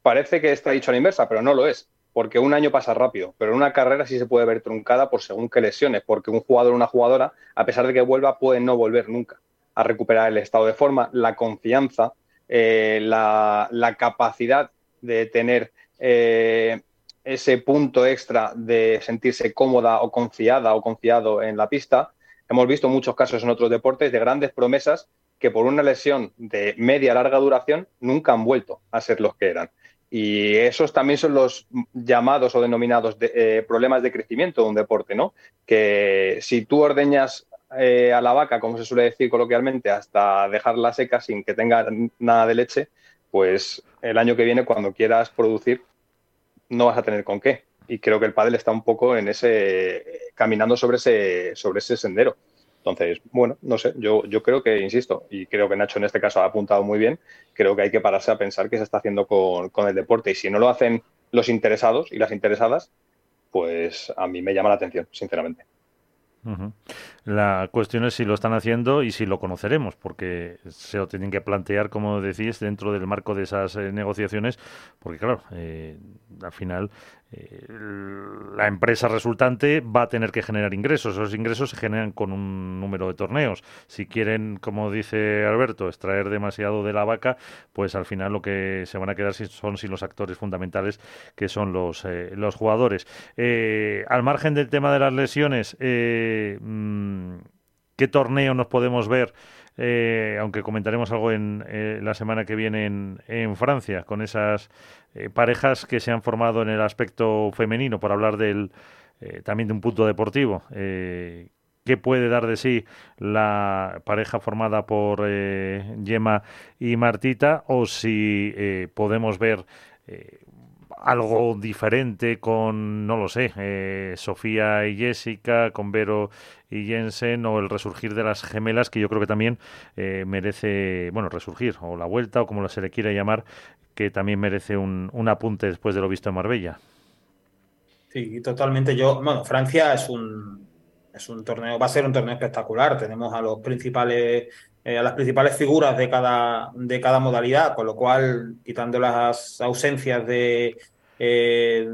parece que está dicho a la inversa, pero no lo es, porque un año pasa rápido, pero en una carrera sí se puede ver truncada por según qué lesiones, porque un jugador o una jugadora, a pesar de que vuelva, puede no volver nunca a recuperar el estado de forma, la confianza, eh, la, capacidad de tener eh, ese punto extra de sentirse cómoda o confiada o confiado en la pista. Hemos visto muchos casos en otros deportes de grandes promesas que por una lesión de media larga duración nunca han vuelto a ser los que eran. Y esos también son los llamados o denominados eh, problemas de crecimiento de un deporte, ¿no? Que si tú ordeñas eh, a la vaca, como se suele decir coloquialmente, hasta dejarla seca sin que tenga nada de leche, pues el año que viene, cuando quieras producir, no vas a tener con qué. y creo que el pádel está un poco en ese caminando sobre ese sobre ese sendero. Entonces, bueno, no sé, yo, yo creo que, insisto, y creo que Nacho en este caso ha apuntado muy bien, creo que hay que pararse a pensar qué se está haciendo con, con el deporte. Y si no lo hacen los interesados y las interesadas, pues a mí me llama la atención, sinceramente. La cuestión es si lo están haciendo y si lo conoceremos, porque se lo tienen que plantear, como decís, dentro del marco de esas eh, negociaciones, porque claro, eh, al final eh, la empresa resultante va a tener que generar ingresos. Esos ingresos se generan con un número de torneos. Si quieren, como dice Alberto, extraer demasiado de la vaca, pues al final lo que se van a quedar son sin los actores fundamentales, que son los, eh, los jugadores. Al margen del tema de las lesiones, mm, ¿qué torneo nos podemos ver? Eh, aunque comentaremos algo en eh, la semana que viene en, Francia, con esas eh, parejas que se han formado en el aspecto femenino, por hablar del también de un punto deportivo. ¿Qué puede dar de sí la pareja formada por Gemma y Martita? O si podemos ver algo diferente con, no lo sé, eh, Sofía y Jessica, con Vero y Jensen, o el resurgir de las gemelas, que yo creo que también eh, merece, bueno, resurgir, o la vuelta, o como se le quiera llamar, que también merece un, un apunte después de lo visto en Marbella. Sí, totalmente. Yo, bueno, Francia es un, es un torneo, va a ser un torneo espectacular. Tenemos a los principales eh, a las principales figuras de cada, de cada modalidad, con lo cual, quitando las ausencias de eh,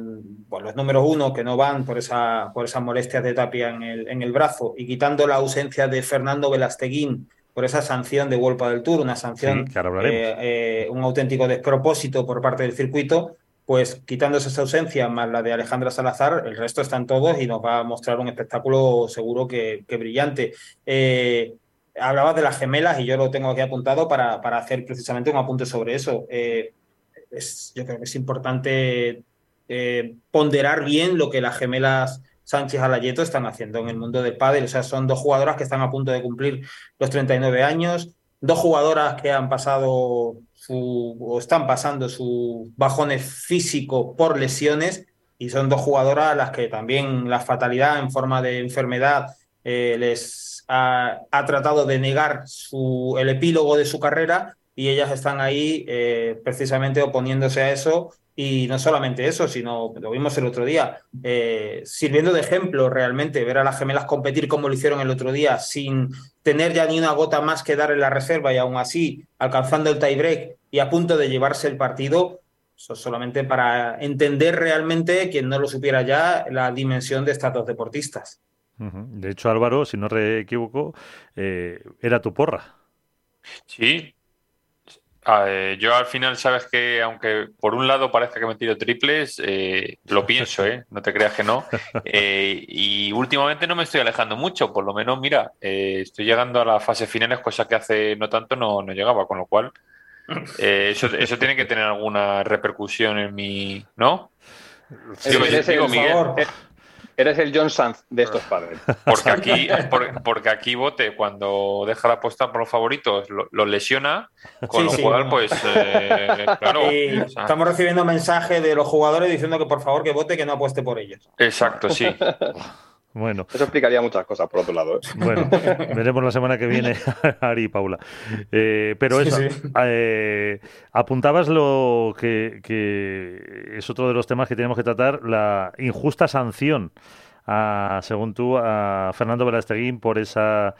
los números uno que no van por, esa, por esas molestias de Tapia en el, en el brazo, y quitando la ausencia de Fernando Velasteguín por esa sanción de Wolpa del Tour, una sanción, eh, eh, un auténtico despropósito por parte del circuito, pues quitando esas ausencias más la de Alejandra Salazar, el resto están todos y nos va a mostrar un espectáculo seguro que, que brillante. Eh, hablabas de las gemelas y yo lo tengo aquí apuntado para, para hacer precisamente un apunte sobre eso. Eh, es, yo creo que es importante eh, ponderar bien lo que las gemelas Sánchez Alayeto están haciendo en el mundo del pádel. O sea, son dos jugadoras que están a punto de cumplir los 39 años, dos jugadoras que han pasado su, o están pasando su bajones físico por lesiones y son dos jugadoras a las que también la fatalidad en forma de enfermedad eh, les ha, tratado de negar el epílogo de su carrera y ellas están ahí eh, precisamente oponiéndose a eso y no solamente eso, sino, lo vimos el otro día, eh, sirviendo de ejemplo realmente, ver a las gemelas competir como lo hicieron el otro día, sin tener ya ni una gota más que dar en la reserva y aún así alcanzando el tiebreak y a punto de llevarse el partido, eso solamente para entender realmente, quien no lo supiera ya, la dimensión de estas dos deportistas. De hecho, Álvaro, si no me equivoco, eh, era tu porra. Sí. Ah, eh, yo al final, sabes que aunque por un lado parece que me tiro triples, eh, lo pienso, ¿eh? no te creas que no. y últimamente no me estoy alejando mucho, por lo menos, mira, estoy llegando a la fase finales, cosa que hace no tanto no, no llegaba, con lo cual eso, eso tiene que tener alguna repercusión en mi. ¿no? Digo, Miguel, Eres el John Sanz de estos padres. Porque aquí, porque aquí Bote, cuando deja la apuesta por los favoritos, lo, lesiona, con lo cual, pues, eh, claro. estamos recibiendo mensajes de los jugadores diciendo que por favor que vote, que no apueste por ellos. Exacto, sí. Bueno. Eso explicaría muchas cosas, por otro lado. ¿eh? Bueno, veremos la semana que viene, Ari y Paula. Eh, pero eso, apuntabas lo que, que, es otro de los temas que tenemos que tratar, la injusta sanción, a, según tú, a Fernando Velasteguín por esa eh,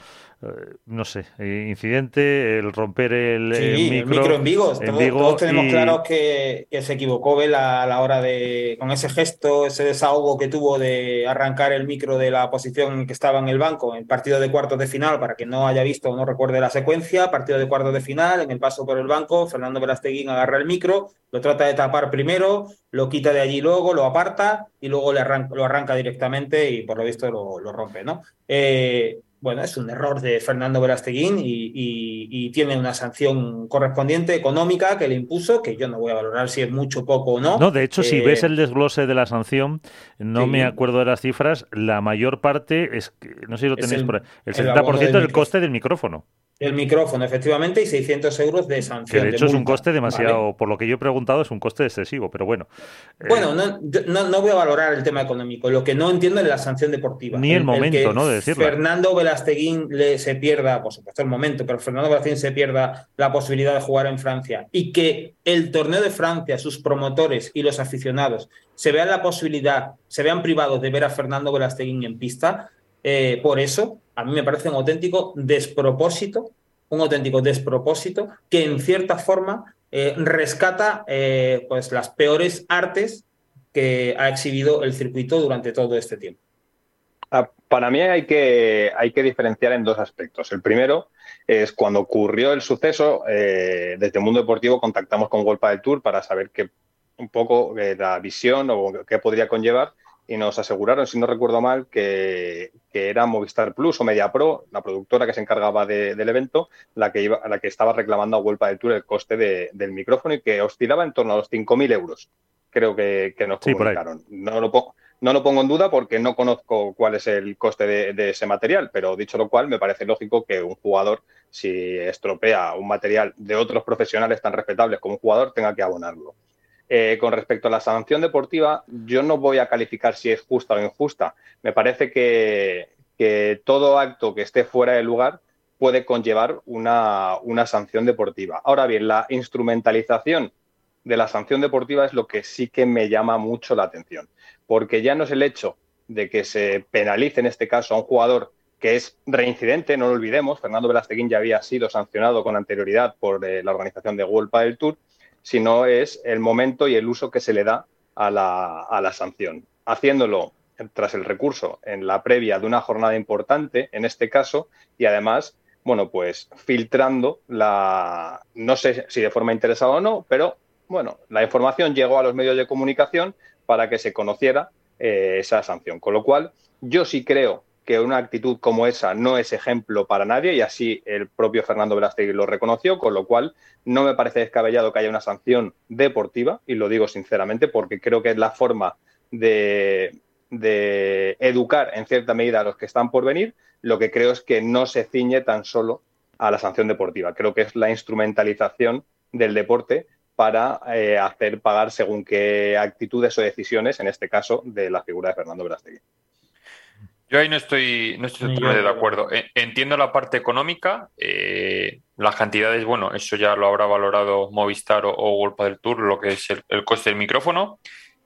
no sé, eh, incidente, el romper el, micro, en Vigo. todos, tenemos claro que, se equivocó Vela a la hora de, con ese gesto, ese desahogo que tuvo de arrancar el micro de la posición en que estaba en el banco, en el partido de cuartos de final, para que no haya visto o no recuerde la secuencia, partido de cuartos de final, en el paso por el banco, Fernando Velasteguín agarra el micro, lo trata de tapar primero, lo quita de allí luego, lo aparta y luego le arranca, lo arranca directamente y por lo visto lo, lo rompe, ¿no? Eh, bueno, es un error de Fernando Verasteguín y, tiene una sanción correspondiente económica que le impuso, que yo no voy a valorar si es mucho, poco o no. No, de hecho, si eh, ves el desglose de la sanción, no me acuerdo de las cifras, la mayor parte es, no sé si lo tenéis por ahí, el 70% del coste del micrófono. El micrófono, efectivamente, y 600 euros de sanción. Que de hecho es un coste demasiado, por lo que yo he preguntado, es un coste excesivo, pero bueno. Eh, bueno, no, no, voy a valorar el tema económico. Lo que no entiendo es la sanción deportiva. Ni el, momento, ¿no? De decirlo. Fernando Velasteguín le, se pierda, por supuesto el momento, pero Fernando Velasteguín se pierda la posibilidad de jugar en Francia y que el torneo de Francia, sus promotores y los aficionados se vean la posibilidad, se vean privados de ver a Fernando Velasteguín en pista, eh, por eso, a mí me parece un auténtico despropósito, un auténtico despropósito que en cierta forma eh, rescata eh, pues las peores artes que ha exhibido el circuito durante todo este tiempo. Ah, para mí hay que, hay que diferenciar en dos aspectos. El primero es cuando ocurrió el suceso, desde el mundo deportivo contactamos con Golpa del Tour para saber qué un poco la visión o qué podría conllevar y nos aseguraron, si no recuerdo mal, que, era Movistar Plus o Media Pro, la productora que se encargaba del evento, la que, iba, la que estaba reclamando a Vuelta del Tour el coste del micrófono y que oscilaba en torno a los 5.000 euros. Creo que, nos comunicaron. no, lo pongo, no lo pongo en duda porque no conozco cuál es el coste de, de, ese material, pero dicho lo cual, me parece lógico que un jugador, si estropea un material de otros profesionales tan respetables como un jugador, tenga que abonarlo. Eh, con respecto a la sanción deportiva, yo no voy a calificar si es justa o injusta. Me parece que, todo acto que esté fuera de lugar puede conllevar una, sanción deportiva. Ahora bien, la instrumentalización de la sanción deportiva es lo que sí que me llama mucho la atención, porque ya no es el hecho de que se penalice en este caso a un jugador que es reincidente, no lo olvidemos, Fernando Velasteguín ya había sido sancionado con anterioridad por eh, la organización de World del Tour, sino es el momento y el uso que se le da a la, sanción. Haciéndolo tras el recurso en la previa de una jornada importante, en este caso, y además, bueno, pues filtrando la, no sé si de forma interesada o no, pero bueno, la información llegó a los medios de comunicación para que se conociera eh, esa sanción. Con lo cual, yo sí creo que una actitud como esa no es ejemplo para nadie y así el propio Fernando Velázquez lo reconoció, con lo cual no me parece descabellado que haya una sanción deportiva y lo digo sinceramente porque creo que es la forma de, educar en cierta medida a los que están por venir. Lo que creo es que no se ciñe tan solo a la sanción deportiva. Creo que es la instrumentalización del deporte para eh, hacer pagar según qué actitudes o decisiones, en este caso, de la figura de Fernando Velázquez. Yo ahí no estoy, no estoy totalmente de acuerdo. Entiendo la parte económica, eh, las cantidades, bueno, eso ya lo habrá valorado Movistar o, o del Tour, lo que es el, coste del micrófono,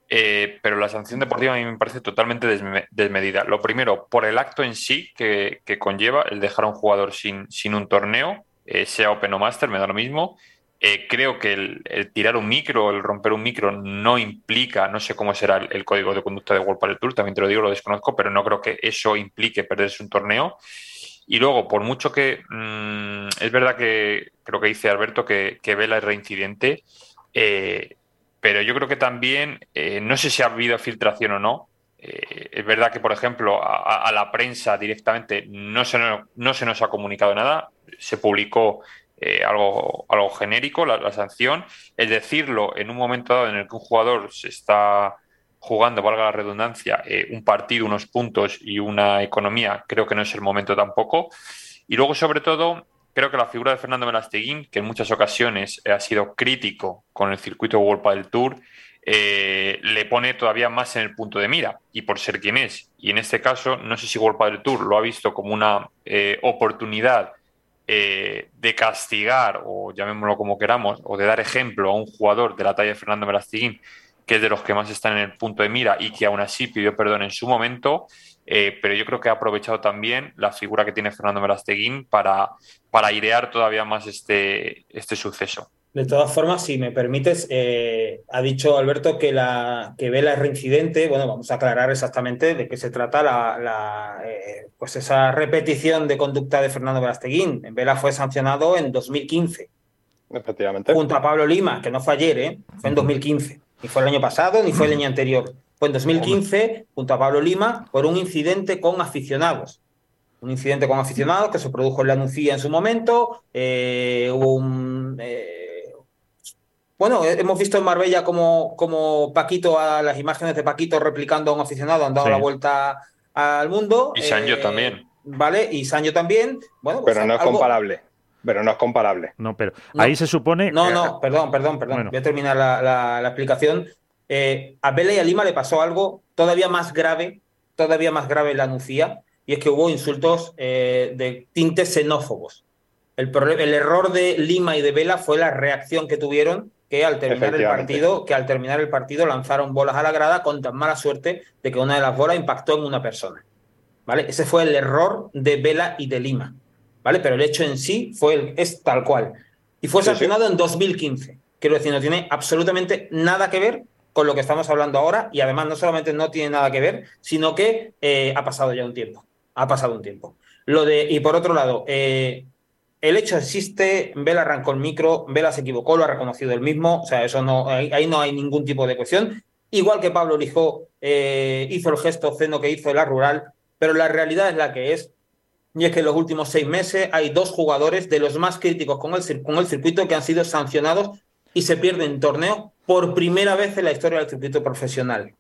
eh, pero la sanción deportiva a mí me parece totalmente desmedida. Lo primero, por el acto en sí que, conlleva el dejar a un jugador sin, sin un torneo, eh, sea Open o Master, me da lo mismo. Eh, creo que el, tirar un micro, el romper un micro, no implica, no sé cómo será el, código de conducta de World Padel Tour, también te lo digo, lo desconozco, pero no creo que eso implique perderse un torneo. Y luego, por mucho que mm, es verdad que creo que dice Alberto que, Vela es reincidente, eh, pero yo creo que también, eh, no sé si ha habido filtración o no. es verdad que, por ejemplo, a, la prensa directamente no se, no se nos ha comunicado nada. Se publicó eh, algo, algo genérico, la, sanción. El decirlo en un momento dado en el que un jugador se está jugando, valga la redundancia, eh, un partido, unos puntos y una economía, creo que no es el momento tampoco. Y luego, sobre todo, creo que la figura de Fernando Melasteguín, que en muchas ocasiones ha sido crítico con el circuito World del Tour, eh, le pone todavía más en el punto de mira y por ser quien es. Y en este caso, no sé si World del Tour lo ha visto como una oportunidad eh, de castigar, o llamémoslo como queramos, o de dar ejemplo a un jugador de la talla de Fernando Melastiguín, que es de los que más están en el punto de mira y que aún así pidió perdón en su momento, eh, pero yo creo que ha aprovechado también la figura que tiene Fernando Melasteguín para, para todavía más este, este suceso. De todas formas, si me permites, eh, ha dicho Alberto que la que Vela es reincidente. Bueno, vamos a aclarar exactamente de qué se trata la, eh, pues esa repetición de conducta de Fernando Velasteguín. Vela fue sancionado en 2015. Efectivamente. Junto a Pablo Lima, que no fue ayer, ¿eh? fue en 2015. Ni fue el año pasado, ni fue el año anterior. Fue en 2015, junto a Pablo Lima, por un incidente con aficionados un incidente con aficionados que se produjo en la Nucía en su momento, hubo un, bueno, hemos visto en Marbella como, como Paquito, a las imágenes de Paquito replicando a un aficionado han dado la vuelta al mundo. Y Sancho eh, también. Vale, y Sancho también. Bueno, pues Pero no es comparable. Pero no es comparable. No, pero ahí se supone. No, no, perdón, perdón, perdón. Voy a terminar la, explicación. Eh, a Vela y a Lima le pasó algo todavía más grave, todavía más grave en la Nucía, y es que hubo insultos eh, de tintes xenófobos. El, el error de Lima y de Vela fue la reacción que tuvieron que al terminar el partido, que al terminar el partido lanzaron bolas a la grada con tan mala suerte de que una de las bolas impactó en una persona. ¿Vale? Ese fue el error de Vela y de Lima. ¿Vale? Pero el hecho en sí fue es tal cual. Y fue sancionado en 2015. Quiero decir, no tiene absolutamente nada que ver con lo que estamos hablando ahora y además no solamente no tiene nada que ver, sino que eh, ha pasado ya un tiempo. Ha pasado un tiempo. Lo de, y por otro lado, eh, el hecho existe, Vela arrancó el micro, Vela se equivocó, lo ha reconocido él mismo, o sea, eso no, ahí, no hay ningún tipo de cuestión. Igual que Pablo Lijó eh, hizo el gesto ceno que hizo en la rural, pero la realidad es la que es, y es que en los últimos seis meses hay dos jugadores de los más críticos con el, con el circuito que han sido sancionados y se pierden torneo por primera vez en la historia del circuito profesional.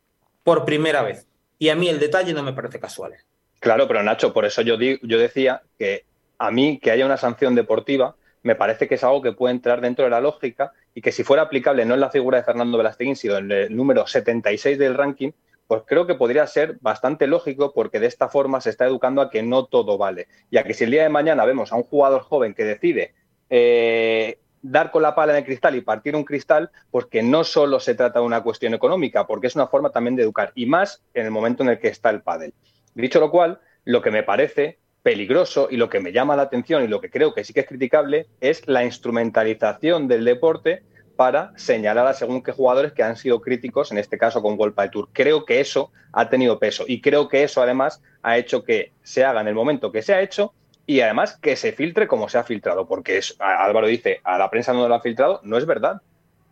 Por primera vez. Y a mí el detalle no me parece casual. Claro, pero Nacho, por eso yo, yo decía que a mí que haya una sanción deportiva me parece que es algo que puede entrar dentro de la lógica y que si fuera aplicable no en la figura de Fernando Velasteguín, sino en el número 76 del ranking, pues creo que podría ser bastante lógico porque de esta forma se está educando a que no todo vale. Y a que si el día de mañana vemos a un jugador joven que decide eh, dar con la pala en el cristal y partir un cristal, pues que no solo se trata de una cuestión económica, porque es una forma también de educar, y más en el momento en el que está el pádel. Dicho lo cual, lo que me parece peligroso y lo que me llama la atención y lo que creo que sí que es criticable es la instrumentalización del deporte para señalar a según qué jugadores que han sido críticos, en este caso con World Tour. Creo que eso ha tenido peso y creo que eso además ha hecho que se haga en el momento que se ha hecho y además que se filtre como se ha filtrado, porque es, Álvaro dice, a la prensa no lo ha filtrado, no es verdad.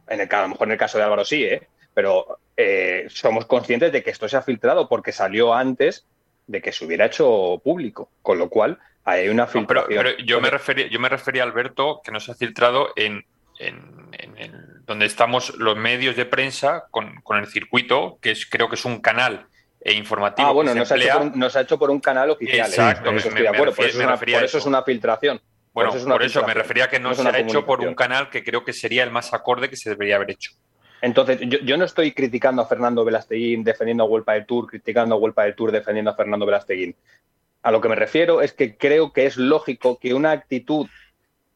En el, a lo mejor en el caso de Álvaro sí, ¿eh? pero eh, somos conscientes de que esto se ha filtrado porque salió antes de que se hubiera hecho público, con lo cual hay una filtración. pero, yo, me refería, yo me refería, Alberto, que no se ha filtrado en, donde estamos los medios de prensa con, el circuito, que es, creo que es un canal e informativo. Ah, bueno, nos, ha hecho por un, canal oficial. ¿eh? Exacto, por eso, es una filtración. Bueno, por eso, me refería a que no, se ha hecho por un canal que creo que sería el más acorde que se debería haber hecho. Entonces, yo, no estoy criticando a Fernando Velasteguín defendiendo a Huelpa del Tour, criticando a Huelpa del Tour defendiendo a Fernando Velasteguín. A lo que me refiero es que creo que es lógico que una actitud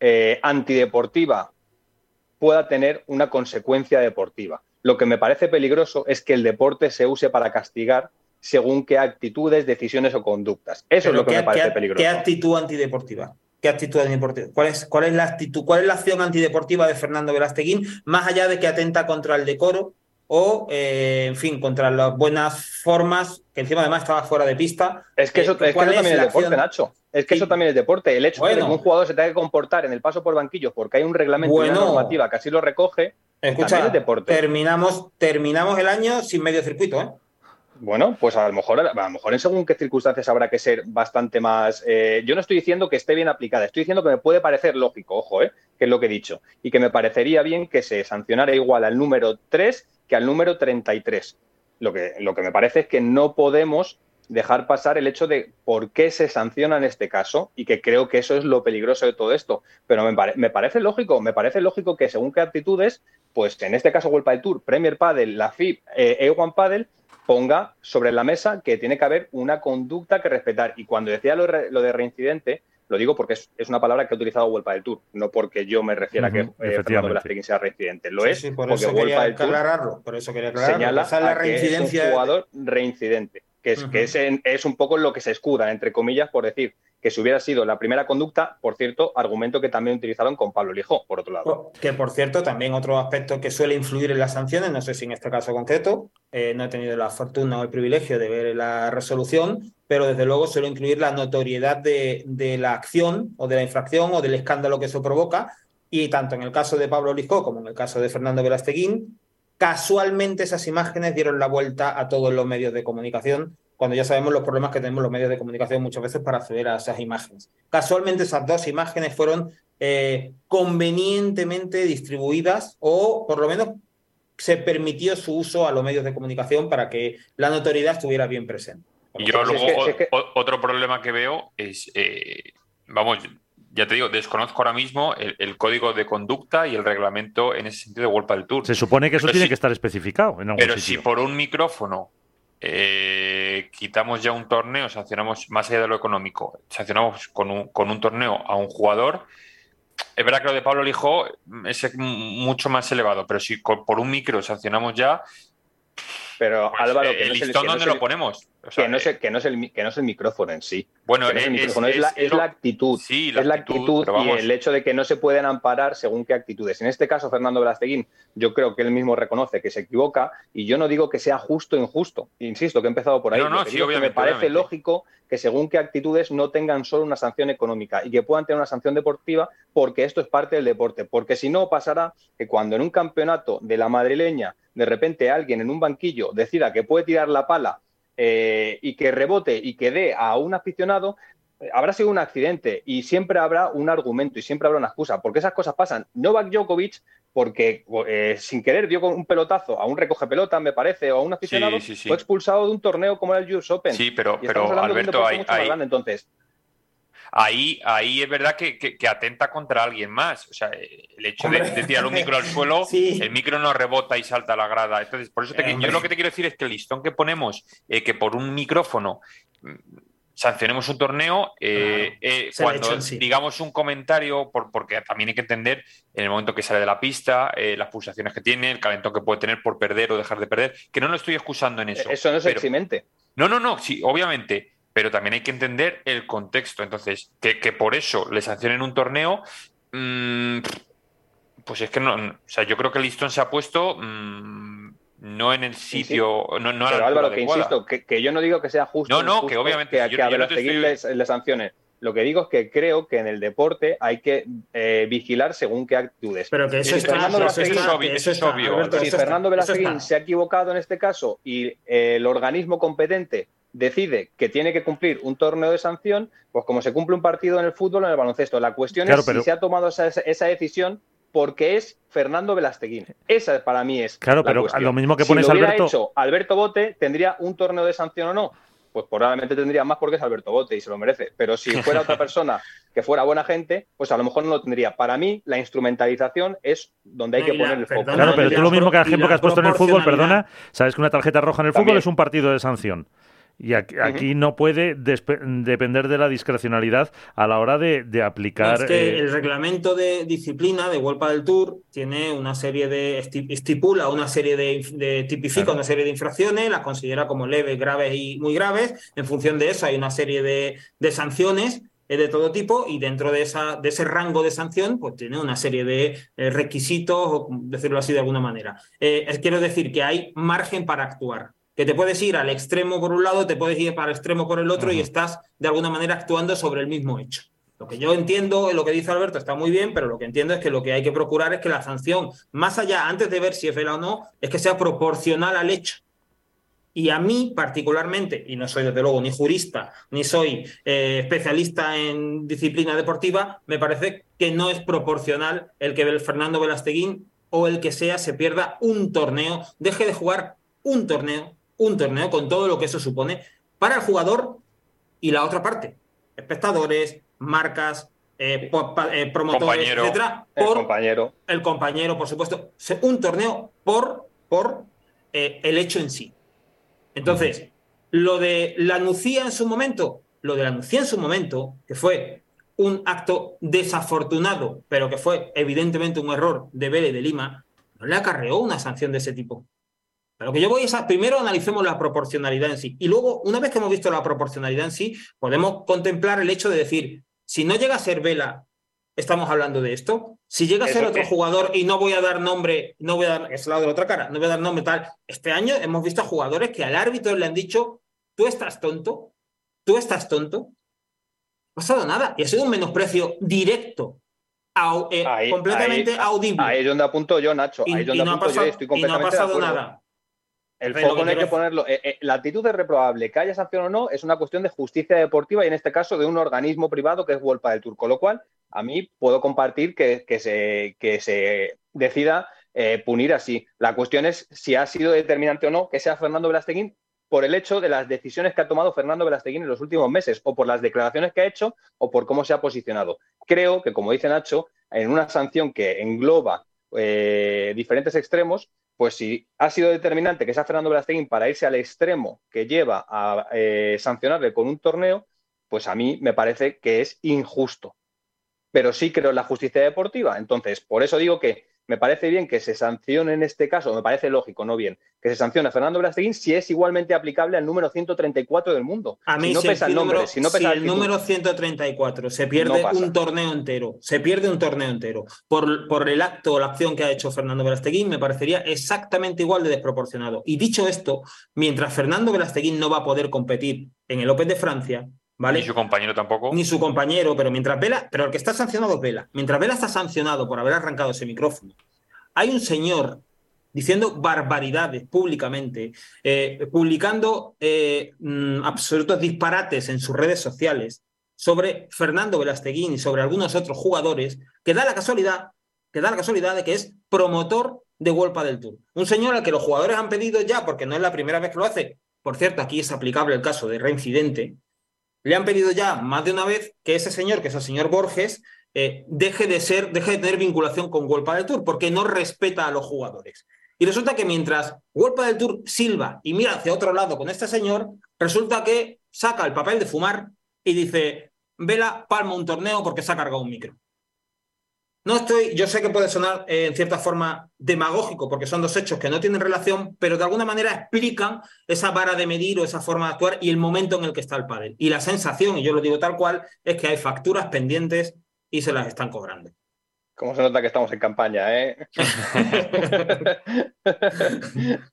eh, antideportiva pueda tener una consecuencia deportiva. Lo que me parece peligroso es que el deporte se use para castigar según qué actitudes, decisiones o conductas. Eso es lo que me parece peligroso. ¿Qué actitud antideportiva? ¿Qué actitud? ¿Cuál es, ¿Cuál es la actitud? ¿Cuál es la acción antideportiva de Fernando Velasteguín? Más allá de que atenta contra el decoro o, eh, en fin, contra las buenas formas, que encima además estaba fuera de pista. Es que eso, eh, también es deporte, Nacho. Es que eso también es deporte. El hecho de que un jugador se tenga que comportar en el paso por banquillos porque hay un reglamento y una normativa que así lo recoge, escucha, es deporte. Terminamos, terminamos el año sin medio circuito, ¿eh? Bueno, pues a lo mejor, a lo mejor en según qué circunstancias habrá que ser bastante más. Eh, yo no estoy diciendo que esté bien aplicada, estoy diciendo que me puede parecer lógico, ojo, eh, que es lo que he dicho, y que me parecería bien que se sancionara igual al número 3 que al número 33. Lo que, lo que me parece es que no podemos dejar pasar el hecho de por qué se sanciona en este caso y que creo que eso es lo peligroso de todo esto. Pero me, me parece lógico, me parece lógico que según qué actitudes, pues en este caso World del Tour, Premier Padel, la FIP, eh, A1 Padel, ponga sobre la mesa que tiene que haber una conducta que respetar. Y cuando decía lo, de reincidente, lo digo porque es, una palabra que ha utilizado Huelpa del Tour, no porque yo me refiera a que eh, Fernando sea reincidente. Lo es por porque Huelpa del Tour por eso quería señala la reincidencia... es un jugador reincidente, que, es, que es, es, un poco lo que se escuda, entre comillas, por decir que si hubiera sido la primera conducta, por cierto, argumento que también utilizaron con Pablo Lijó, por otro lado. Que por cierto, también otro aspecto que suele influir en las sanciones, no sé si en este caso concreto, eh, no he tenido la fortuna o el privilegio de ver la resolución, pero desde luego suele incluir la notoriedad de, de la acción o de la infracción o del escándalo que eso provoca. Y tanto en el caso de Pablo Lijó como en el caso de Fernando Velasteguín, casualmente esas imágenes dieron la vuelta a todos los medios de comunicación cuando ya sabemos los problemas que tenemos los medios de comunicación muchas veces para acceder a esas imágenes. Casualmente esas dos imágenes fueron eh, convenientemente distribuidas o por lo menos se permitió su uso a los medios de comunicación para que la notoriedad estuviera bien presente. Y yo luego otro problema que veo es, eh, vamos, ya te digo, desconozco ahora mismo el, código de conducta y el reglamento en ese sentido de World del Tour. Se supone que eso tiene que estar especificado en algún Pero si por un micrófono eh, quitamos ya un torneo, sancionamos más allá de lo económico, sancionamos con un, con un torneo a un jugador, es verdad que lo de Pablo Lijo es mucho más elevado, pero si por un micro sancionamos ya, pero pues, Álvaro, ¿el listón dónde lo ponemos? Que, no es el, que, no es el, que no es el micrófono en sí. Bueno, es, la, actitud. Sí, es la actitud y el hecho de que no se pueden amparar según qué actitudes. En este caso, Fernando Velasteguín, yo creo que él mismo reconoce que se equivoca y yo no digo que sea justo o injusto. Insisto, que he empezado por ahí. No, no, sí, me parece lógico que según qué actitudes no tengan solo una sanción económica y que puedan tener una sanción deportiva porque esto es parte del deporte. Porque si no, pasará que cuando en un campeonato de la madrileña de repente alguien en un banquillo decida que puede tirar la pala eh, y que rebote y que dé a un aficionado, eh, habrá sido un accidente y siempre habrá un argumento y siempre habrá una excusa, porque esas cosas pasan. Novak Djokovic, porque eh, sin querer dio con un pelotazo a un recoge pelota, me parece, o a un aficionado, fue expulsado de un torneo como era el US Open. Sí, pero, pero Alberto, hay, entonces ahí, ahí es verdad que, atenta contra alguien más. O sea, el hecho de, tirar un micro al suelo, el micro no rebota y salta a la grada. Entonces, por eso yo lo que te quiero decir es que el listón que ponemos, eh, que por un micrófono mm, sancionemos un torneo, eh, eh, cuando digamos un comentario, porque también hay que entender en el momento que sale de la pista, las pulsaciones que tiene, el calentón que puede tener por perder o dejar de perder, que no lo estoy excusando en eso. Eso no es eximente. No, no, no, sí, obviamente pero también hay que entender el contexto. Entonces, que, por eso le sancionen un torneo, mm, pues es que no, o sea, yo creo que el listón se ha puesto mm, no en el sitio, no, no pero Álvaro, que insisto, que, yo no digo que sea justo. No, no, que obviamente que, yo, a le sanciones. Lo que digo es que creo que en el deporte hay que eh, vigilar según qué actitudes. Pero que eso, es, Fernando eso, es, obvio. si Fernando Velasteguín se ha equivocado en este caso y eh, el organismo competente decide que tiene que cumplir un torneo de sanción, pues como se cumple un partido en el fútbol o en el baloncesto. La cuestión es si se ha tomado esa, decisión porque es Fernando Velasteguín. Esa para mí es. Claro, pero lo mismo que pones si lo Alberto. hecho Alberto Bote, ¿tendría un torneo de sanción o no? Pues probablemente tendría más porque es Alberto Bote y se lo merece. Pero si fuera otra persona que fuera buena gente, pues a lo mejor no lo tendría. Para mí, la instrumentalización es donde hay que poner el foco. Claro, pero tú lo mismo que el ejemplo que has puesto en el fútbol, perdona, sabes que una tarjeta roja en el fútbol es un partido de sanción. Y aquí, no puede depender de la discrecionalidad a la hora de, aplicar. es que eh, el reglamento de disciplina de World del Tour tiene una serie de. estipula una serie de. tipifica una serie de infracciones, las considera como leves, graves y muy graves. En función de eso, hay una serie de, sanciones eh, de todo tipo y dentro de, esa, de ese rango de sanción pues tiene una serie de eh, requisitos, o decirlo así de alguna manera. quiero decir que hay margen para actuar que te puedes ir al extremo por un lado, te puedes ir para el extremo por el otro y estás de alguna manera actuando sobre el mismo hecho. Lo que yo entiendo, lo que dice Alberto está muy bien, pero lo que entiendo es que lo que hay que procurar es que la sanción, más allá, antes de ver si es vela o no, es que sea proporcional al hecho. Y a mí particularmente, y no soy desde luego ni jurista, ni soy eh, especialista en disciplina deportiva, me parece que no es proporcional el que el Fernando Velasteguín o el que sea se pierda un torneo, deje de jugar un torneo un torneo con todo lo que eso supone para el jugador y la otra parte, espectadores, marcas, eh, eh, promotores, etcétera, por el compañero. El compañero, por supuesto. Un torneo por, por eh, el hecho en sí. Entonces, lo de la Nucía en su momento, lo de la Nucía en su momento, que fue un acto desafortunado, pero que fue evidentemente un error de Vélez de Lima, no le acarreó una sanción de ese tipo. Lo que yo voy es a, primero analicemos la proporcionalidad en sí. Y luego, una vez que hemos visto la proporcionalidad en sí, podemos contemplar el hecho de decir, si no llega a ser Vela, estamos hablando de esto. Si llega a ser otro jugador, y no voy a dar nombre, no voy a dar, es lado de la otra cara, no voy a dar nombre tal. Este año hemos visto a jugadores que al árbitro le han dicho, tú estás tonto, tú estás tonto. No ha pasado nada. Y ha sido un menosprecio directo eh, completamente audible. Ahí es donde apunto yo, Nacho. Ahí es donde apunto yo, estoy completamente y no ha pasado nada. El foco no hay que ponerlo. Eh, eh, la actitud es reprobable. Que haya sanción o no es una cuestión de justicia deportiva y en este caso de un organismo privado que es Wolpa del Tour. Con lo cual, a mí puedo compartir que, se, que se decida eh, punir así. La cuestión es si ha sido determinante o no que sea Fernando Velasteguín por el hecho de las decisiones que ha tomado Fernando Velasteguín en los últimos meses, o por las declaraciones que ha hecho, o por cómo se ha posicionado. Creo que, como dice Nacho, en una sanción que engloba eh, diferentes extremos, pues si ha sido determinante que sea Fernando Velasteguín para irse al extremo que lleva a eh, sancionarle con un torneo, pues a mí me parece que es injusto. Pero sí creo en la justicia deportiva. Entonces, por eso digo que me parece bien que se sancione en este caso, me parece lógico, no bien, que se sancione a Fernando Brasteguín si es igualmente aplicable al número 134 del mundo. A mí si no si pesa el el nombre, número, si no pesa si el número 134 se pierde No un torneo entero, se pierde un torneo entero por, por el acto o la acción que ha hecho Fernando Velasteguín, me parecería exactamente igual de desproporcionado. Y dicho esto, mientras Fernando Velasteguín no va a poder competir en el Open de Francia, ¿vale? Ni su compañero tampoco. ni su compañero, pero mientras Vela, pero el que está sancionado es Vela. Mientras Vela está sancionado por haber arrancado ese micrófono, hay un señor diciendo barbaridades públicamente, eh, publicando eh, mm, absolutos disparates en sus redes sociales sobre Fernando Velasteguín y sobre algunos otros jugadores, que da la casualidad, que da la casualidad de que es promotor de World del Tour. Un señor al que los jugadores han pedido ya, porque no es la primera vez que lo hace, por cierto, aquí es aplicable el caso de reincidente, le han pedido ya más de una vez que ese señor, que es el señor Borges, eh, deje de ser, deje de tener vinculación con World del Tour, porque no respeta a los jugadores. Y resulta que mientras World del Tour silba y mira hacia otro lado con este señor, resulta que saca el papel de fumar y dice, Vela palma un torneo porque se ha cargado un micro. No estoy, yo sé que puede sonar eh, en cierta forma demagógico, porque son dos hechos que no tienen relación, pero de alguna manera explican esa vara de medir o esa forma de actuar y el momento en el que está el pádel. Y la sensación, y yo lo digo tal cual, es que hay facturas pendientes y se las están cobrando. Como se nota que estamos en campaña, ¿eh?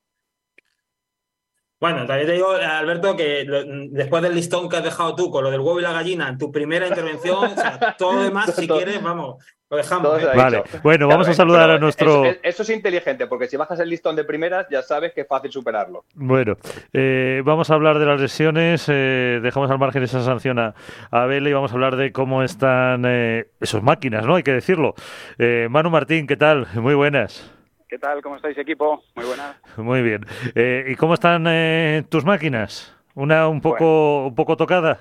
Bueno, también te digo, Alberto, que después del listón que has dejado tú con lo del huevo y la gallina en tu primera intervención, o sea, todo lo demás, si quieres, vamos, lo dejamos. ¿eh? Vale, dicho. bueno, vamos a saludar a nuestro... Eso, eso es inteligente, porque si bajas el listón de primeras, ya sabes que es fácil superarlo. Bueno, eh, vamos a hablar de las lesiones, eh, dejamos al margen esa sanción a, a Vela y vamos a hablar de cómo están eh, esos máquinas, ¿no? Hay que decirlo. Eh, Manu Martín, ¿qué tal? Muy buenas. ¿Qué tal? ¿Cómo estáis, equipo? Muy buenas. Muy bien. Eh, ¿Y cómo están eh, tus máquinas? ¿Una un poco, un poco tocada?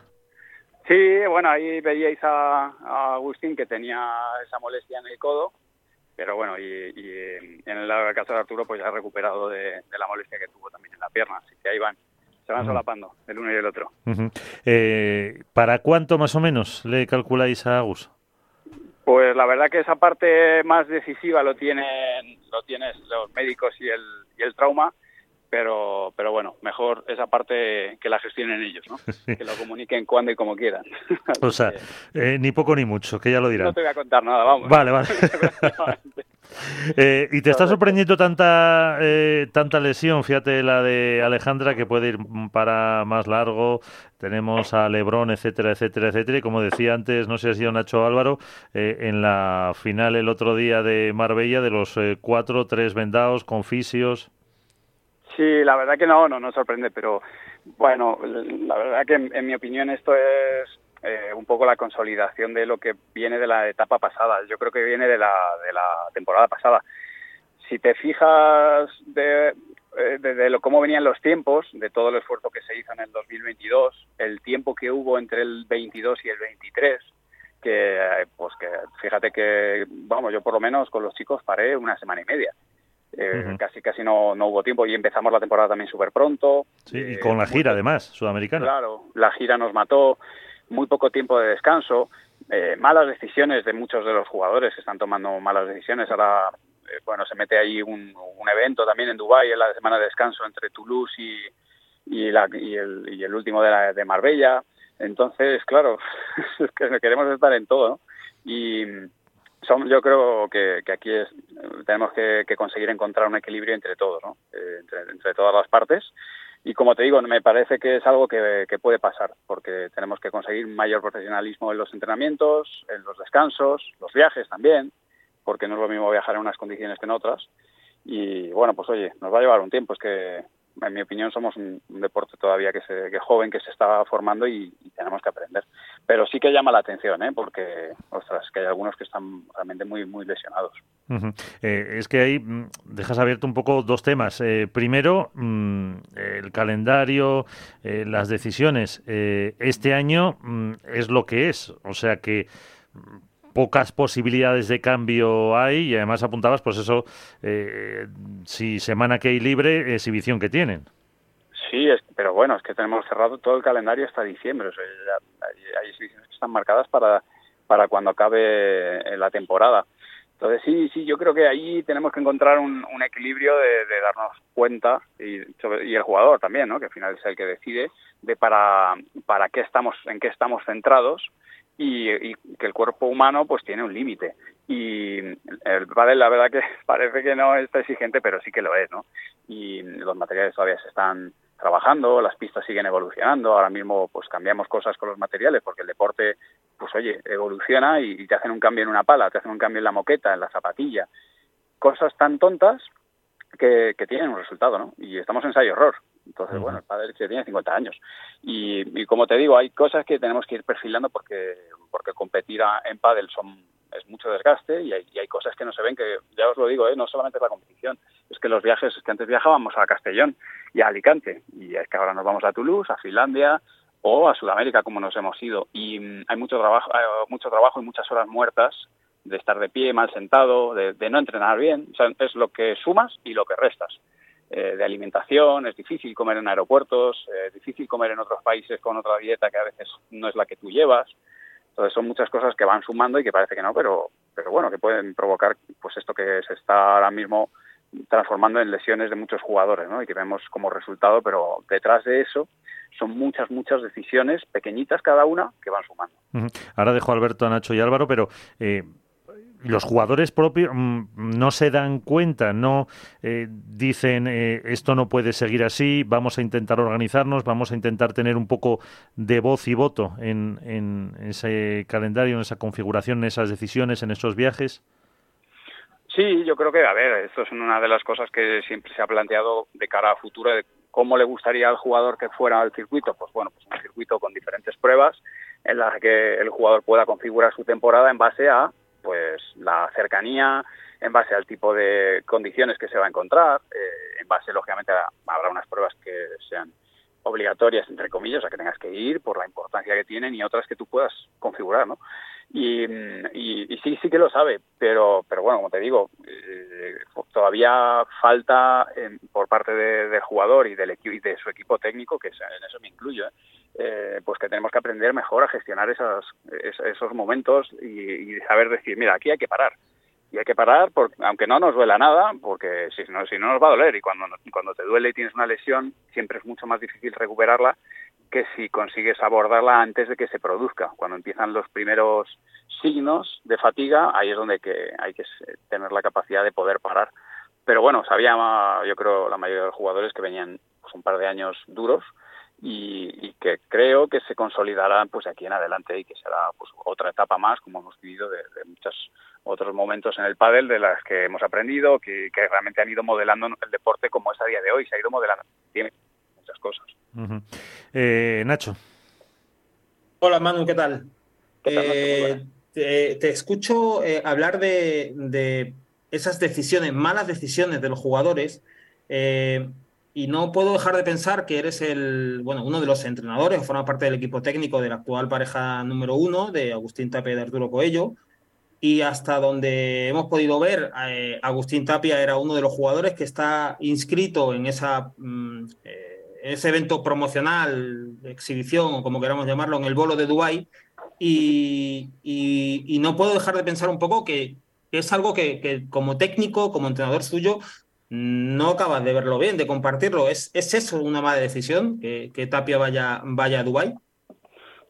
Sí, bueno, ahí veíais a, a Agustín que tenía esa molestia en el codo, pero bueno, y, y en el caso de Arturo, pues ya ha recuperado de, de la molestia que tuvo también en la pierna, así que ahí van, se van solapando el uno y el otro. Eh, ¿Para cuánto más o menos le calculáis a Agus? Pues la verdad que esa parte más decisiva lo tienen, lo tienes los médicos y el, y el trauma, pero, pero bueno, mejor esa parte que la gestionen ellos, ¿no? Que lo comuniquen cuando y como quieran. O sea, eh, ni poco ni mucho, que ya lo no dirán. te voy a contar nada, vamos. Vale, vale. Eh, y te está sorprendiendo tanta eh, tanta lesión, fíjate la de Alejandra que puede ir para más largo, tenemos a Lebrón, etcétera, etcétera, etcétera, y como decía antes, no sé si ha sido Nacho Álvaro, eh, en la final el otro día de Marbella, de los eh, cuatro, tres vendados con fisios. Sí, la verdad que no, no nos sorprende, pero bueno, la verdad que en, mi opinión esto es eh, un poco la consolidación de lo que viene de la etapa pasada. Yo creo que viene de la, de la temporada pasada. Si te fijas de, eh, de, de lo, cómo venían los tiempos, de todo el esfuerzo que se hizo en el 2022, el tiempo que hubo entre el 22 y el 23, que eh, pues que fíjate que, vamos, yo por lo menos con los chicos paré una semana y media. Eh. Casi casi no, no hubo tiempo y empezamos la temporada también súper pronto. Sí, y Eh, con la gira además, sudamericana. Claro, la gira nos mató, muy poco tiempo de descanso, eh, malas decisiones de muchos de los jugadores que están tomando malas decisiones. Ahora, eh, bueno, se mete ahí un, un evento también en Dubái en la semana de descanso entre Toulouse y, y, la- y el, y el último de, la- de Marbella. Entonces, claro, es que queremos estar en todo, ¿no? Y son, yo creo que, que aquí es, tenemos que, que conseguir encontrar un equilibrio entre todos, ¿no? Eh, entre, todas las partes. Y como te digo, me parece que es algo que puede pasar, porque tenemos que conseguir mayor profesionalismo en los entrenamientos, en los descansos, los viajes también, porque no es lo mismo viajar en unas condiciones que en otras. Y bueno, pues oye, nos va a llevar un tiempo, es que en mi opinión, somos un, deporte todavía que, se, que joven, que se está formando y, tenemos que aprender. Pero sí que llama la atención, ¿eh? porque, ostras, que hay algunos que están realmente muy, muy lesionados. Eh, es que ahí mm, dejas abierto un poco dos temas. Eh, primero, mm, el calendario, eh, las decisiones. este año mm, es lo que es, o sea que pocas posibilidades de cambio hay y además apuntabas, pues eso, eh, si semana que hay libre, exhibición que tienen. Sí, pero bueno, es que tenemos cerrado todo el calendario hasta diciembre. hay, exhibiciones que están marcadas para, para cuando acabe eh, la temporada. Entonces sí, sí, yo creo que ahí tenemos que encontrar un, equilibrio de, darnos cuenta y, y, el jugador también, ¿no? Que al final es el que decide de para para qué estamos, en qué estamos centrados y, que el cuerpo humano pues tiene un límite. Y el pádel la verdad que parece que no es exigente pero sí que lo es no y los materiales todavía se están trabajando las pistas siguen evolucionando. Ahora mismo pues cambiamos cosas con los materiales porque el deporte pues oye evoluciona y, te hacen un cambio en una pala te hacen un cambio en la moqueta en la zapatilla. Cosas tan tontas que, que tienen un resultado no y estamos en ensayo error entonces, bueno, el padre tiene 50 años. Y, como te digo, hay cosas que tenemos que ir perfilando porque, porque competir en pádel son, es mucho desgaste y hay, hay, cosas que no se ven que, ya os lo digo, ¿eh? no solamente es la competición, es que los viajes, es que antes viajábamos a Castellón y a Alicante y es que ahora nos vamos a Toulouse, a Finlandia o a Sudamérica como nos hemos ido y mm, hay mucho trabajo, mucho trabajo y muchas horas muertas de estar de pie, mal sentado, de, de no entrenar bien, o sea, es lo que sumas y lo que restas. Eh, de alimentación, es difícil comer en aeropuertos, eh, es difícil comer en otros países con otra dieta que a veces no es la que tú llevas. Entonces son muchas cosas que van sumando y que parece que no, pero, pero bueno, que pueden provocar pues esto que se está ahora mismo transformando en lesiones de muchos jugadores, ¿no? Y que vemos como resultado, pero detrás de eso son muchas, muchas decisiones, pequeñitas cada una, que van sumando. Ahora dejo a Alberto, a Nacho y Álvaro, pero eh, los jugadores propios mm, no se dan cuenta, no eh, dicen eh, esto no puede seguir así, vamos a intentar organizarnos, vamos a intentar tener un poco de voz y voto en, en ese calendario, en esa configuración, en esas decisiones, en esos viajes. Sí, yo creo que, a ver, esto es una de las cosas que siempre se ha planteado de cara a futuro, de cómo le gustaría al jugador que fuera al circuito. Pues bueno, pues un circuito con diferentes pruebas en las que el jugador pueda configurar su temporada en base a pues la cercanía en base al tipo de condiciones que se va a encontrar, eh, en base, lógicamente, habrá unas pruebas que sean obligatorias, entre comillas, a que tengas que ir por la importancia que tienen y otras que tú puedas configurar, ¿no? Y, sí, sí que lo sabe, pero, pero bueno, como te digo, eh, todavía falta eh, por parte del jugador y del equipo y de su equipo técnico, que en eso me incluyo, eh, pues que tenemos que aprender mejor a gestionar esos, esos momentos y, saber decir, mira, aquí hay que parar. Y hay que parar, porque, aunque no nos duela nada, porque si no, si no nos va a doler. Y cuando, cuando te duele y tienes una lesión, siempre es mucho más difícil recuperarla que si consigues abordarla antes de que se produzca. Cuando empiezan los primeros signos de fatiga, ahí es donde que hay que tener la capacidad de poder parar. Pero bueno, sabía, yo creo, la mayoría de los jugadores que venían pues, un par de años duros y, que creo que se consolidarán pues aquí en adelante y que será pues otra etapa más como hemos vivido de, muchos otros momentos en el pádel de las que hemos aprendido que, realmente han ido modelando el deporte como es a día de hoy se ha ido modelando cosas. Eh, Nacho. Hola Manu qué tal, eh, te, escucho eh, hablar de, de, esas decisiones malas decisiones de los jugadores y no puedo dejar de pensar que eres el, bueno, uno de los entrenadores, forma parte del equipo técnico de la actual pareja número uno de Agustín Tapia y de Arturo Coello. Y hasta donde hemos podido ver, eh, Agustín Tapia era uno de los jugadores que está inscrito en esa, mm, eh, ese evento promocional, exhibición o como queramos llamarlo, en el bolo de Dubái. Y, no puedo dejar de pensar un poco que, es algo que, como técnico, como entrenador suyo, no acabas de verlo bien, de compartirlo. ¿Es, es eso una mala decisión, que, Tapia vaya, vaya a Dubái?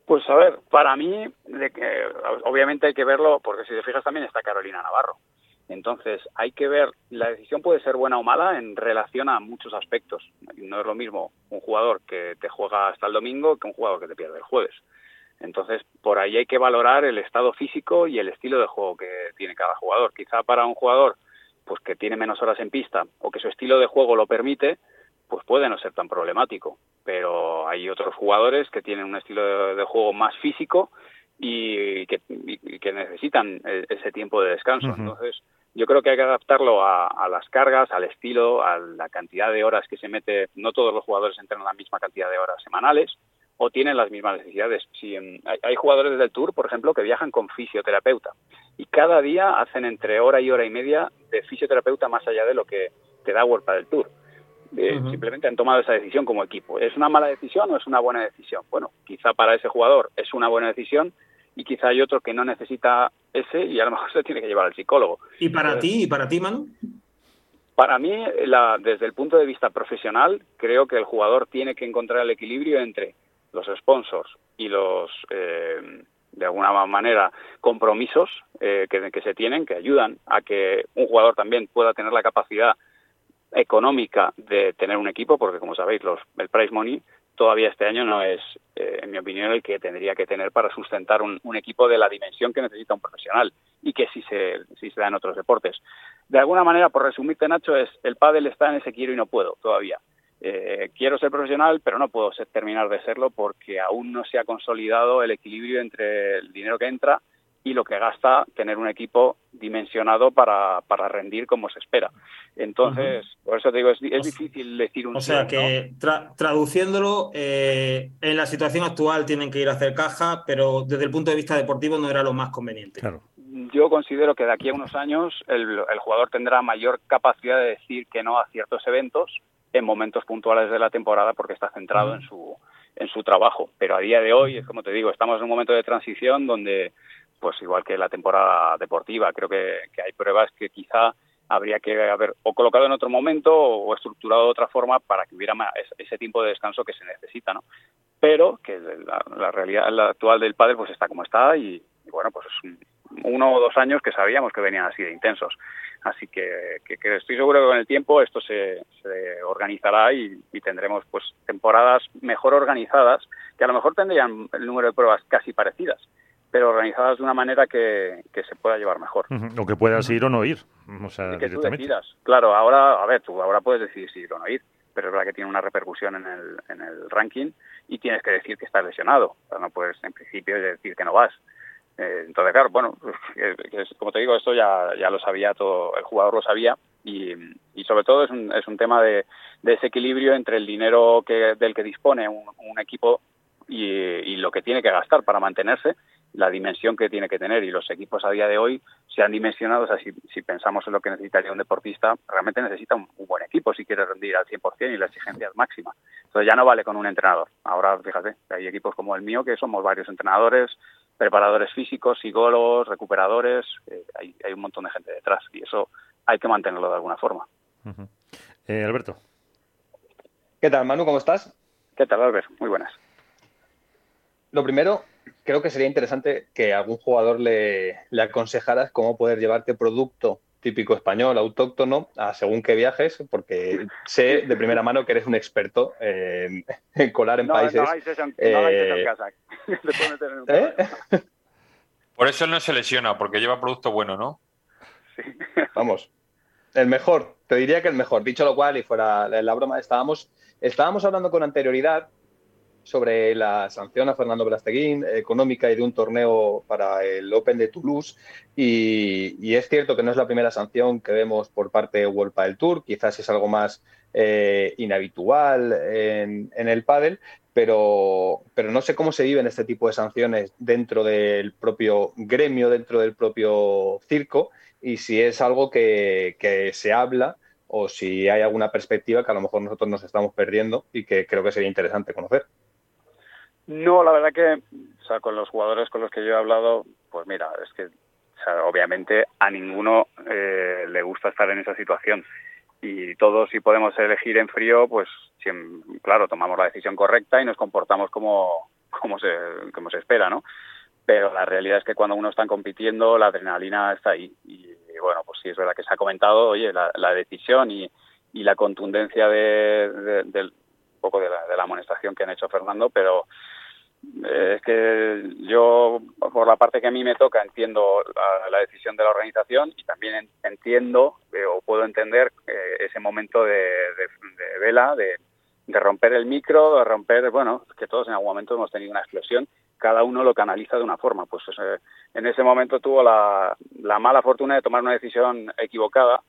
Pues a ver, para mí, que, obviamente hay que verlo, porque si te fijas también está Carolina Navarro. Entonces, hay que ver, la decisión puede ser buena o mala en relación a muchos aspectos. No es lo mismo un jugador que te juega hasta el domingo que un jugador que te pierde el jueves. Entonces, por ahí hay que valorar el estado físico y el estilo de juego que tiene cada jugador. Quizá para un jugador pues que tiene menos horas en pista o que su estilo de juego lo permite, pues puede no ser tan problemático. Pero hay otros jugadores que tienen un estilo de, juego más físico y que, que necesitan e, ese tiempo de descanso. Entonces, yo creo que hay que adaptarlo a, las cargas, al estilo, a la cantidad de horas que se mete. No todos los jugadores entrenan la misma cantidad de horas semanales o tienen las mismas necesidades. Si hay, jugadores del Tour, por ejemplo, que viajan con fisioterapeuta y cada día hacen entre hora y hora y media de fisioterapeuta más allá de lo que te da World del Tour. Eh, simplemente han tomado esa decisión como equipo. ¿Es una mala decisión o es una buena decisión? Bueno, quizá para ese jugador es una buena decisión y quizá hay otro que no necesita ese y a lo mejor se tiene que llevar al psicólogo. ¿Y para ti? ¿Y para ti, Manu? Para mí, desde el punto de vista profesional, creo que el jugador tiene que encontrar el equilibrio entre los sponsors y los, eh, de alguna manera, compromisos eh, que, que, se tienen, que ayudan a que un jugador también pueda tener la capacidad económica de tener un equipo, porque como sabéis, los, el price money todavía este año no es, eh, en mi opinión, el que tendría que tener para sustentar un, equipo de la dimensión que necesita un profesional y que sí se, sí se da en otros deportes. De alguna manera, por resumirte, Nacho, es el pádel está en ese quiero y no puedo todavía. Eh, quiero ser profesional, pero no puedo terminar de serlo porque aún no se ha consolidado el equilibrio entre el dinero que entra y lo que gasta tener un equipo dimensionado para, para rendir como se espera. Entonces, por eso te digo, es, difícil decir un... O sea que, traduciéndolo, eh, en la situación actual tienen que ir a hacer caja, pero desde el punto de vista deportivo no era lo más conveniente. Claro. Yo considero que de aquí a unos años el, el jugador tendrá mayor capacidad de decir que no a ciertos eventos en momentos puntuales de la temporada porque está centrado en su en su trabajo. Pero a día de hoy, es como te digo, estamos en un momento de transición donde, pues igual que la temporada deportiva, creo que, hay pruebas que quizá habría que haber o colocado en otro momento o estructurado de otra forma para que hubiera ese tiempo de descanso que se necesita, ¿no? Pero que la, realidad actual del padre pues está como está y, bueno, pues es uno o dos años que sabíamos que venían así de intensos. Así que, estoy seguro que con el tiempo esto se, organizará y, tendremos pues temporadas mejor organizadas, que a lo mejor tendrían el número de pruebas casi parecidas, pero organizadas de una manera que, se pueda llevar mejor. O que puedas ir o no ir. O sea, que tú decidas. Claro, ahora, a ver, tú ahora puedes decidir si ir o no ir, pero es verdad que tiene una repercusión en el, en el ranking y tienes que decir que estás lesionado. O sea, no puedes en principio decir que no vas. Eh, entonces, claro, bueno, como te digo, esto ya, ya lo sabía todo, el jugador lo sabía y, y sobre todo es un, es un tema de, de, ese equilibrio entre el dinero que, del que dispone un, equipo y, y, lo que tiene que gastar para mantenerse, la dimensión que tiene que tener. Y los equipos a día de hoy se han dimensionado, o sea, si, si pensamos en lo que necesitaría un deportista, realmente necesita un, buen equipo si quiere rendir al 100% y la exigencia es máxima. Entonces ya no vale con un entrenador. Ahora, fíjate, hay equipos como el mío que somos varios entrenadores, preparadores físicos, psicólogos, recuperadores, eh, hay, hay, un montón de gente detrás y eso hay que mantenerlo de alguna forma. Eh, Alberto. ¿Qué tal, Manu? ¿Cómo estás? ¿Qué tal, Albert? Muy buenas. Lo primero, creo que sería interesante que algún jugador le, le aconsejaras cómo poder llevarte producto típico español, autóctono, a según qué viajes, porque sé de primera mano que eres un experto en, colar en países. No hagáis eso, en casa. ¿Eh? Por eso él no se lesiona, porque lleva producto bueno, ¿no? Sí. Vamos, el mejor, te diría que el mejor. Dicho lo cual, y fuera la broma, estábamos, estábamos hablando con anterioridad sobre la sanción a Fernando Blasteguín económica y de un torneo para el Open de Toulouse. Y, es cierto que no es la primera sanción que vemos por parte de World del Tour, quizás es algo más eh, inhabitual en, el pádel, pero, pero no sé cómo se viven este tipo de sanciones dentro del propio gremio, dentro del propio circo, y si es algo que se habla o si hay alguna perspectiva que a lo mejor nosotros nos estamos perdiendo y que creo que sería interesante conocer. No, la verdad que, o sea, con los jugadores con los que yo he hablado, pues mira, es que, o sea, obviamente a ninguno eh, le gusta estar en esa situación. Y todos, si podemos elegir en frío, pues, claro, tomamos la decisión correcta y nos comportamos como, como, se, como se espera, ¿no? Pero la realidad es que cuando uno está compitiendo, la adrenalina está ahí. Y, bueno, pues sí, es verdad que se ha comentado, oye, la, decisión y, y la contundencia de, del poco de la, de la amonestación que han hecho Fernando, pero es que yo, por la parte que a mí me toca, entiendo la, decisión de la organización y también entiendo eh, o puedo entender eh, ese momento de, vela, de, romper el micro, de romper, bueno, que todos en algún momento hemos tenido una explosión, cada uno lo canaliza de una forma. Pues eh, en ese momento tuvo la, la mala fortuna de tomar una decisión equivocada,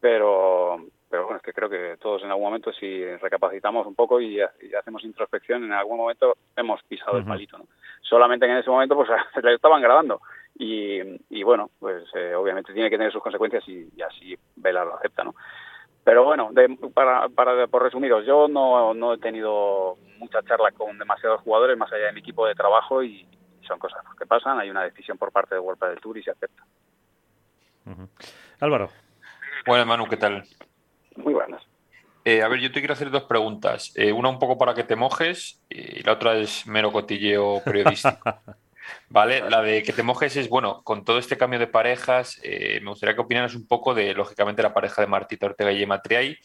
pero, pero bueno, es que creo que todos en algún momento si recapacitamos un poco y, hacemos introspección, en algún momento hemos pisado el palito, ¿no? Solamente que en ese momento pues le estaban grabando y, y bueno, pues eh, obviamente tiene que tener sus consecuencias y, así Vela lo acepta, ¿no? Pero bueno, para, para, por resumiros, yo no, no he tenido mucha charla con demasiados jugadores más allá de mi equipo de trabajo y son cosas que pasan, hay una decisión por parte de World del Tour y se acepta. Álvaro. Bueno, Manu, ¿qué tal? Muy buenas. Eh, a ver, yo te quiero hacer dos preguntas. Eh, una un poco para que te mojes y la otra es mero cotilleo periodístico. Vale, la de que te mojes es, bueno, con todo este cambio de parejas, eh, me gustaría que opinaras un poco de, lógicamente, la pareja de Martita Ortega y Emma Triay.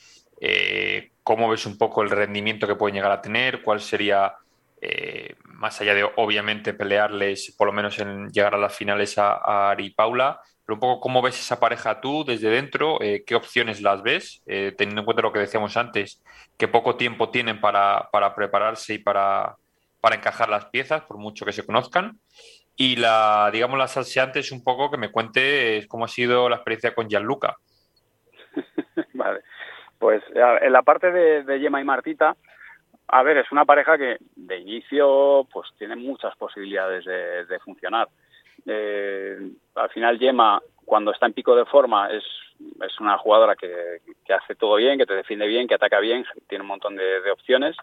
¿Cómo ves un poco el rendimiento que pueden llegar a tener? ¿Cuál sería, más allá de, obviamente, pelearles, por lo menos en llegar a las finales a, a Ari y Paula? Pero un poco cómo ves esa pareja tú desde dentro, eh, qué opciones las ves, eh, teniendo en cuenta lo que decíamos antes, que poco tiempo tienen para, prepararse y para, encajar las piezas, por mucho que se conozcan. Y la, digamos, la salseante es un poco que me cuente cómo ha sido la experiencia con Gianluca. vale, pues en la parte de, de Yema y Martita, a ver, es una pareja que de inicio pues tiene muchas posibilidades de funcionar eh, al final Yema, cuando está en pico de forma, es, es una jugadora que, hace todo bien, que te defiende bien, que ataca bien, tiene un montón de, opciones.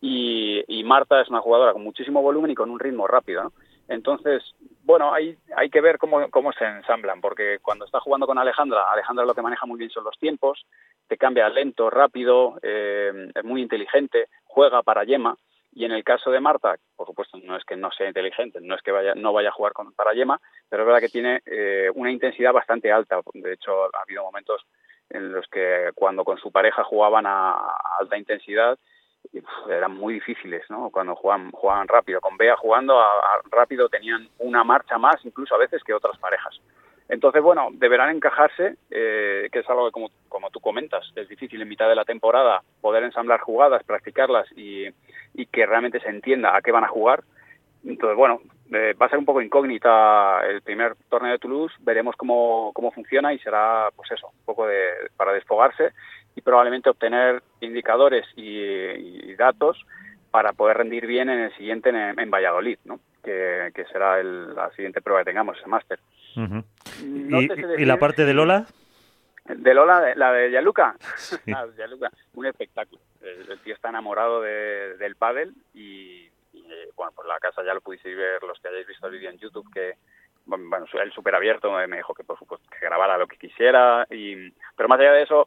Y, Marta es una jugadora con muchísimo volumen y con un ritmo rápido. Entonces, bueno, hay, hay que ver cómo, cómo se ensamblan, porque cuando está jugando con Alejandra, Alejandra lo que maneja muy bien son los tiempos, te cambia lento, rápido, eh, es muy inteligente, juega para Yema. Y en el caso de Marta, por supuesto, no es que no sea inteligente, no es que vaya, no vaya a jugar con, para Yema, pero es verdad que tiene eh, una intensidad bastante alta. De hecho, ha habido momentos en los que cuando con su pareja jugaban a, alta intensidad, eran muy difíciles, ¿no? Cuando jugaban, rápido. Con Bea jugando a, rápido tenían una marcha más, incluso a veces, que otras parejas. Entonces, bueno, deberán encajarse, eh, que es algo que, como, como, tú comentas, es difícil en mitad de la temporada poder ensamblar jugadas, practicarlas y, y que realmente se entienda a qué van a jugar. Entonces, bueno, eh, va a ser un poco incógnita el primer torneo de Toulouse, veremos cómo, cómo funciona y será, pues eso, un poco de, para desfogarse y probablemente obtener indicadores y, datos para poder rendir bien en el siguiente en, Valladolid, ¿no? Que, será la siguiente prueba que tengamos, ese máster. ¿Y, la parte de Lola? De Lola, la de Yaluca. Un espectáculo. El, tío está enamorado del pádel y, eh, bueno, pues la casa ya lo pudisteis ver los que hayáis visto el vídeo en YouTube que bueno, él súper abierto me dijo que por supuesto que grabara lo que quisiera y pero más allá de eso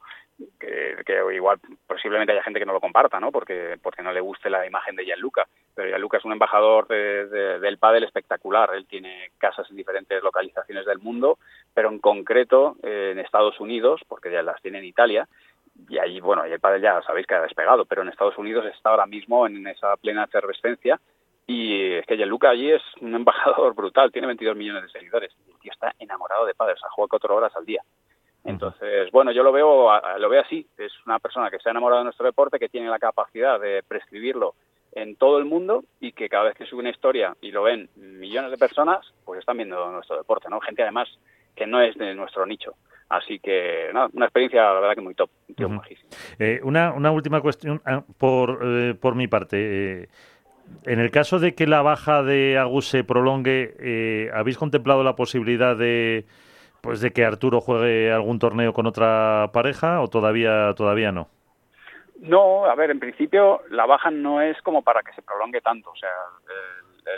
que, igual posiblemente haya gente que no lo comparta, ¿no? Porque, porque no le guste la imagen de Gianluca. Pero Gianluca es un embajador del pádel espectacular. Él tiene casas en diferentes localizaciones del mundo, pero en concreto eh, en Estados Unidos, porque ya las tiene en Italia, y ahí, bueno, el pádel ya sabéis que ha despegado, pero en Estados Unidos está ahora mismo en esa plena efervescencia y es que Gianluca allí es un embajador brutal, tiene 22 millones de seguidores. Y el tío está enamorado de pádel, o sea, juega cuatro horas al día. Entonces, bueno, yo lo veo, lo veo así. Es una persona que se ha enamorado de nuestro deporte, que tiene la capacidad de prescribirlo en todo el mundo y que cada vez que sube una historia y lo ven millones de personas, pues están viendo nuestro deporte, ¿no? Gente además que no es de nuestro nicho. Así que, nada, una experiencia, la verdad que muy top, un eh, una, una última cuestión ah, por, eh, por mi parte. Eh, en el caso de que la baja de Agus se prolongue, ¿habéis contemplado la posibilidad de pues de que Arturo juegue algún torneo con otra pareja o todavía todavía no? No, a ver, en principio la baja no es como para que se prolongue tanto, o sea,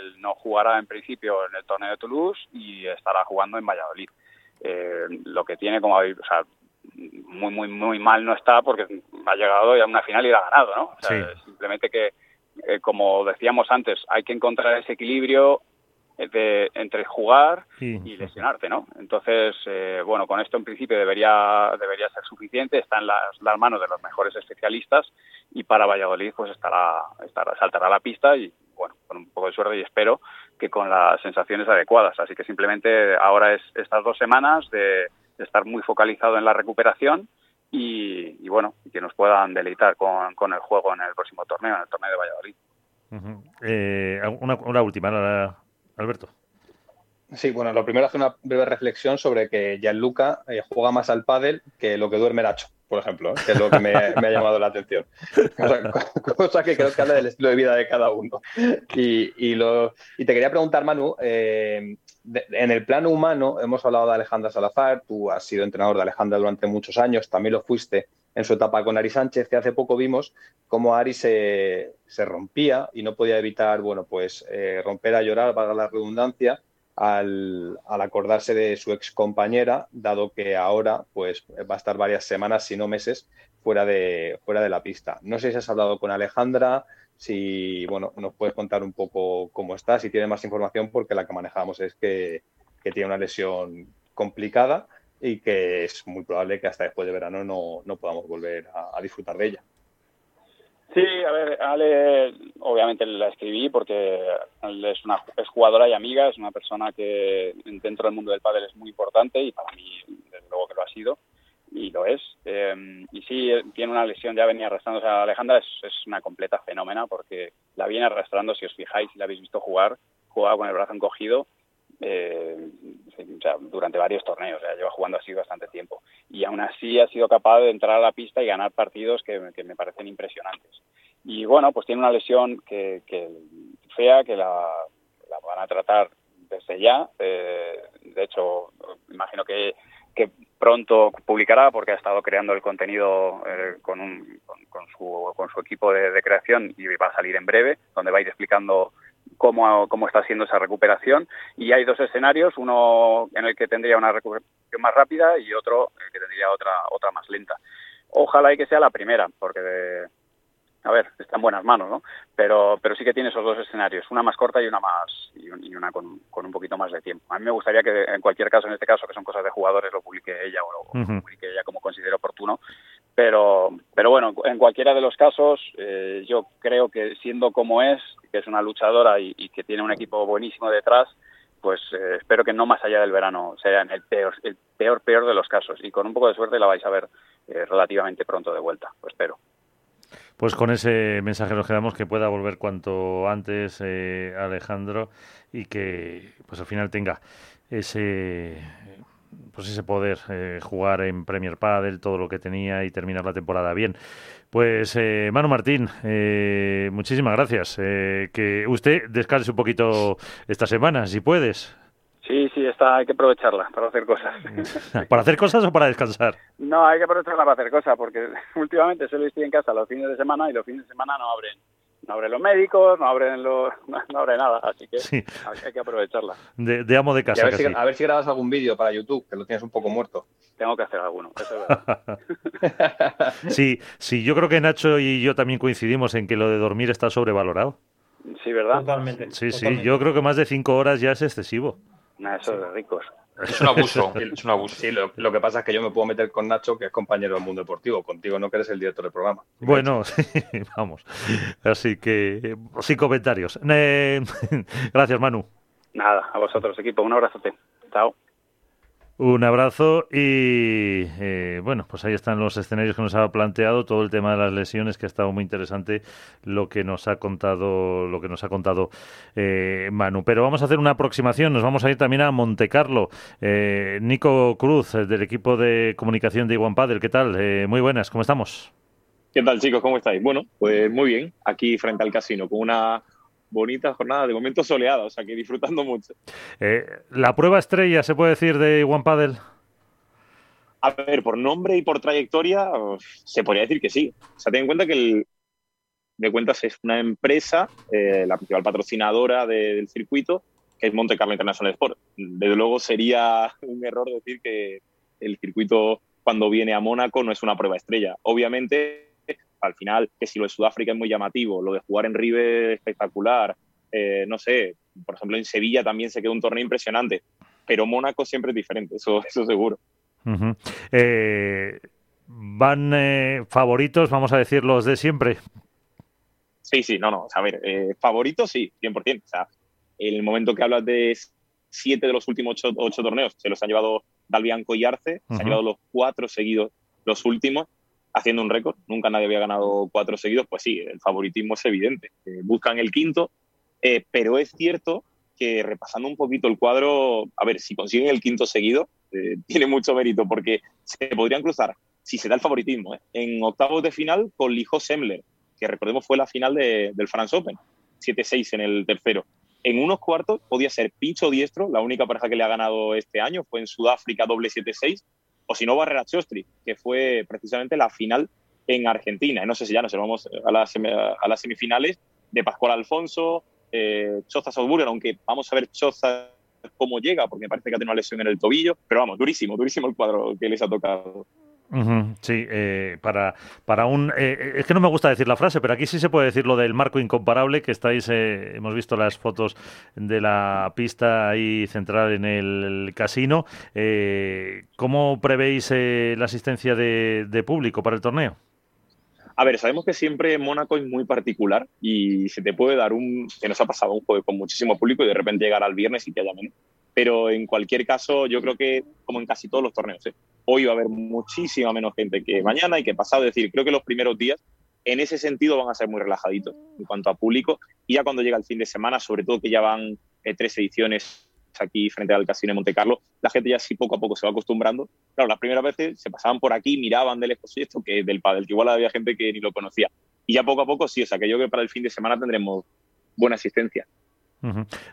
él, no jugará en principio en el torneo de Toulouse y estará jugando en Valladolid. Eh, lo que tiene, como o sea, muy, muy, muy mal no está porque ha llegado ya a una final y la ha ganado, ¿no? O sea, Simplemente que, eh, como decíamos antes, hay que encontrar ese equilibrio de, entre jugar y lesionarte, ¿no? Entonces, eh, bueno, con esto en principio debería, debería ser suficiente, está en las, manos de los mejores especialistas y para Valladolid pues estará, estará, saltará la pista y, bueno, con un poco de suerte y espero que con las sensaciones adecuadas. Así que simplemente ahora es estas dos semanas de, estar muy focalizado en la recuperación y, bueno, que nos puedan deleitar con, con, el juego en el próximo torneo, en el torneo de Valladolid. Eh, una, una, última, Alberto. Sí, bueno, lo primero hace una breve reflexión sobre que Gianluca eh, juega más al pádel que lo que duerme Nacho, por ejemplo, ¿eh? que es lo que me, ha llamado la atención. Cosa, que creo que habla del estilo de vida de cada uno. Y, lo, y te quería preguntar, Manu, eh, en el plano humano, hemos hablado de Alejandra Salazar, tú has sido entrenador de Alejandra durante muchos años, también lo fuiste en su etapa con Ari Sánchez, que hace poco vimos cómo Ari se, se rompía y no podía evitar, bueno, pues romper a llorar, para la redundancia, al, acordarse de su ex compañera, dado que ahora pues, va a estar varias semanas, si no meses, fuera de, fuera de la pista. No sé si has hablado con Alejandra, si bueno, nos puedes contar un poco cómo está, si tiene más información, porque la que manejamos es que, tiene una lesión complicada y que es muy probable que hasta después de verano no, podamos volver a disfrutar de ella. Sí, a ver, Ale, obviamente la escribí porque es una es jugadora y amiga, es una persona que dentro del mundo del pádel es muy importante y para mí, desde luego que lo ha sido y lo es. Em, y sí, tiene una lesión, ya venía arrastrándose a Alejandra, es, es, una completa fenómena porque la viene arrastrando, si os fijáis, si la habéis visto jugar, jugaba con el brazo encogido eh, durante varios torneos, lleva jugando así bastante tiempo. Y aún así ha sido capaz de entrar a la pista y ganar partidos que, me parecen impresionantes. Y bueno, pues tiene una lesión que, fea, que la, van a tratar desde ya. Eh, de hecho, imagino que, que pronto publicará porque ha estado creando el contenido eh, con, un, con, su, con su equipo de, creación y va a salir en breve, donde va a ir explicando cómo, cómo está siendo esa recuperación. Y hay dos escenarios, uno en el que tendría una recuperación más rápida y otro en el que tendría otra, otra más lenta. Ojalá y que sea la primera, porque a ver, está en buenas manos, ¿no? Pero, pero sí que tiene esos dos escenarios, una más corta y una más y una con, con, un poquito más de tiempo. A mí me gustaría que en cualquier caso, en este caso, que son cosas de jugadores, lo publique ella o lo, publique ella como considere oportuno. Pero, pero bueno, en cualquiera de los casos, eh, yo creo que siendo como es, que es una luchadora y, que tiene un equipo buenísimo detrás, pues eh, espero que no más allá del verano sea en el peor, el peor, peor de los casos. Y con un poco de suerte la vais a ver eh, relativamente pronto de vuelta, pues espero. Pues con ese mensaje nos quedamos que pueda volver cuanto antes eh, Alejandro y que pues al final tenga ese pues ese poder eh, jugar en Premier Padel, todo lo que tenía y terminar la temporada bien. Pues eh, Manu Martín, eh, muchísimas gracias. que usted descanse un poquito esta semana, si puedes. Sí, sí, está, hay que aprovecharla para hacer cosas. ¿Para hacer cosas o para descansar? No, hay que aprovecharla para hacer cosas, porque últimamente solo estoy en casa los fines de semana y los fines de semana no abren no abren los médicos, no abren los, no abre nada, así que hay, que aprovecharla. De, amo de casa. A ver, si, a ver, si, grabas algún vídeo para YouTube, que lo tienes un poco muerto. Tengo que hacer alguno, eso es verdad. sí, sí, yo creo que Nacho y yo también coincidimos en que lo de dormir está sobrevalorado. Sí, ¿verdad? Totalmente. Sí, sí, yo creo que más de cinco horas ya es excesivo. eso es de ricos. Es un abuso, es un abuso. Sí, lo, que pasa es que yo me puedo meter con Nacho, que es compañero del mundo deportivo. Contigo no que eres el director del programa. Bueno, vamos. Así que, sin comentarios. Eh, gracias, Manu. Nada, a vosotros, equipo. Un abrazote. Chao. Un abrazo y eh, bueno, pues ahí están los escenarios que nos ha planteado, todo el tema de las lesiones que ha estado muy interesante lo que nos ha contado, lo que nos ha contado eh, Manu. Pero vamos a hacer una aproximación, nos vamos a ir también a Montecarlo. Eh, Nico Cruz del equipo de comunicación de Iguan Padel, ¿qué tal? Eh, muy buenas, ¿cómo estamos? ¿Qué tal chicos? ¿Cómo estáis? Bueno, pues muy bien, aquí frente al casino con una bonita jornada, de momento soleada, o sea que disfrutando mucho. Eh, ¿La prueba estrella se puede decir de One Paddle? A ver, por nombre y por trayectoria, se podría decir que sí. O sea, ten en cuenta que el, de cuentas es una empresa, eh, la principal patrocinadora del circuito, que es Monte Carlo International Sport. Desde luego sería un error decir que el circuito cuando viene a Mónaco no es una prueba estrella. Obviamente al final, que si lo de Sudáfrica es muy llamativo, lo de jugar en River espectacular, eh, no sé, por ejemplo en Sevilla también se quedó un torneo impresionante, pero Mónaco siempre es diferente, eso, eso seguro. Eh, ¿Van eh, favoritos, vamos a decir, los de siempre? Sí, sí, no, no, a ver, favoritos sí, 100%. O sea, el momento que hablas de siete de los últimos ocho, torneos, se los han llevado Dalbianco y Arce, se han llevado los cuatro seguidos los últimos, haciendo un récord. Nunca nadie había ganado cuatro seguidos. Pues sí, el favoritismo es evidente. buscan el quinto, pero es cierto que repasando un poquito el cuadro, a ver, si consiguen el quinto seguido, tiene mucho mérito porque se podrían cruzar, si se da el favoritismo, en octavos de final con Lijo Semler, que recordemos fue la final del France Open, 7-6 en el tercero. En unos cuartos podía ser Pincho Diestro, la única pareja que le ha ganado este año, fue en Sudáfrica doble 7-6, o si no Barrera Chostri, que fue precisamente la final en Argentina. No sé si ya nos vamos a las, a las semifinales de Pascual Alfonso, eh, Choza aunque vamos a ver Choza cómo llega, porque me parece que ha tenido una lesión en el tobillo, pero vamos, durísimo, durísimo el cuadro que les ha tocado sí, eh, para, para un... Eh, es que no me gusta decir la frase, pero aquí sí se puede decir lo del marco incomparable, que estáis, eh, hemos visto las fotos de la pista ahí central en el casino. ¿Cómo prevéis la asistencia de, público para el torneo? A ver, sabemos que siempre Mónaco es muy particular y se te puede dar un... que nos ha pasado un juego con muchísimo público y de repente llegar al viernes y que haya menos pero en cualquier caso yo creo que como en casi todos los torneos, ¿eh? hoy va a haber muchísima menos gente que mañana y que pasado, es decir, creo que los primeros días en ese sentido van a ser muy relajaditos en cuanto a público y ya cuando llega el fin de semana, sobre todo que ya van eh, tres ediciones aquí frente al Casino de Monte Carlo, la gente ya sí poco a poco se va acostumbrando. Claro, las primeras veces se pasaban por aquí, miraban de lejos y esto que del pádel, que igual había gente que ni lo conocía. Y ya poco a poco sí, o sea que yo creo que para el fin de semana tendremos buena asistencia.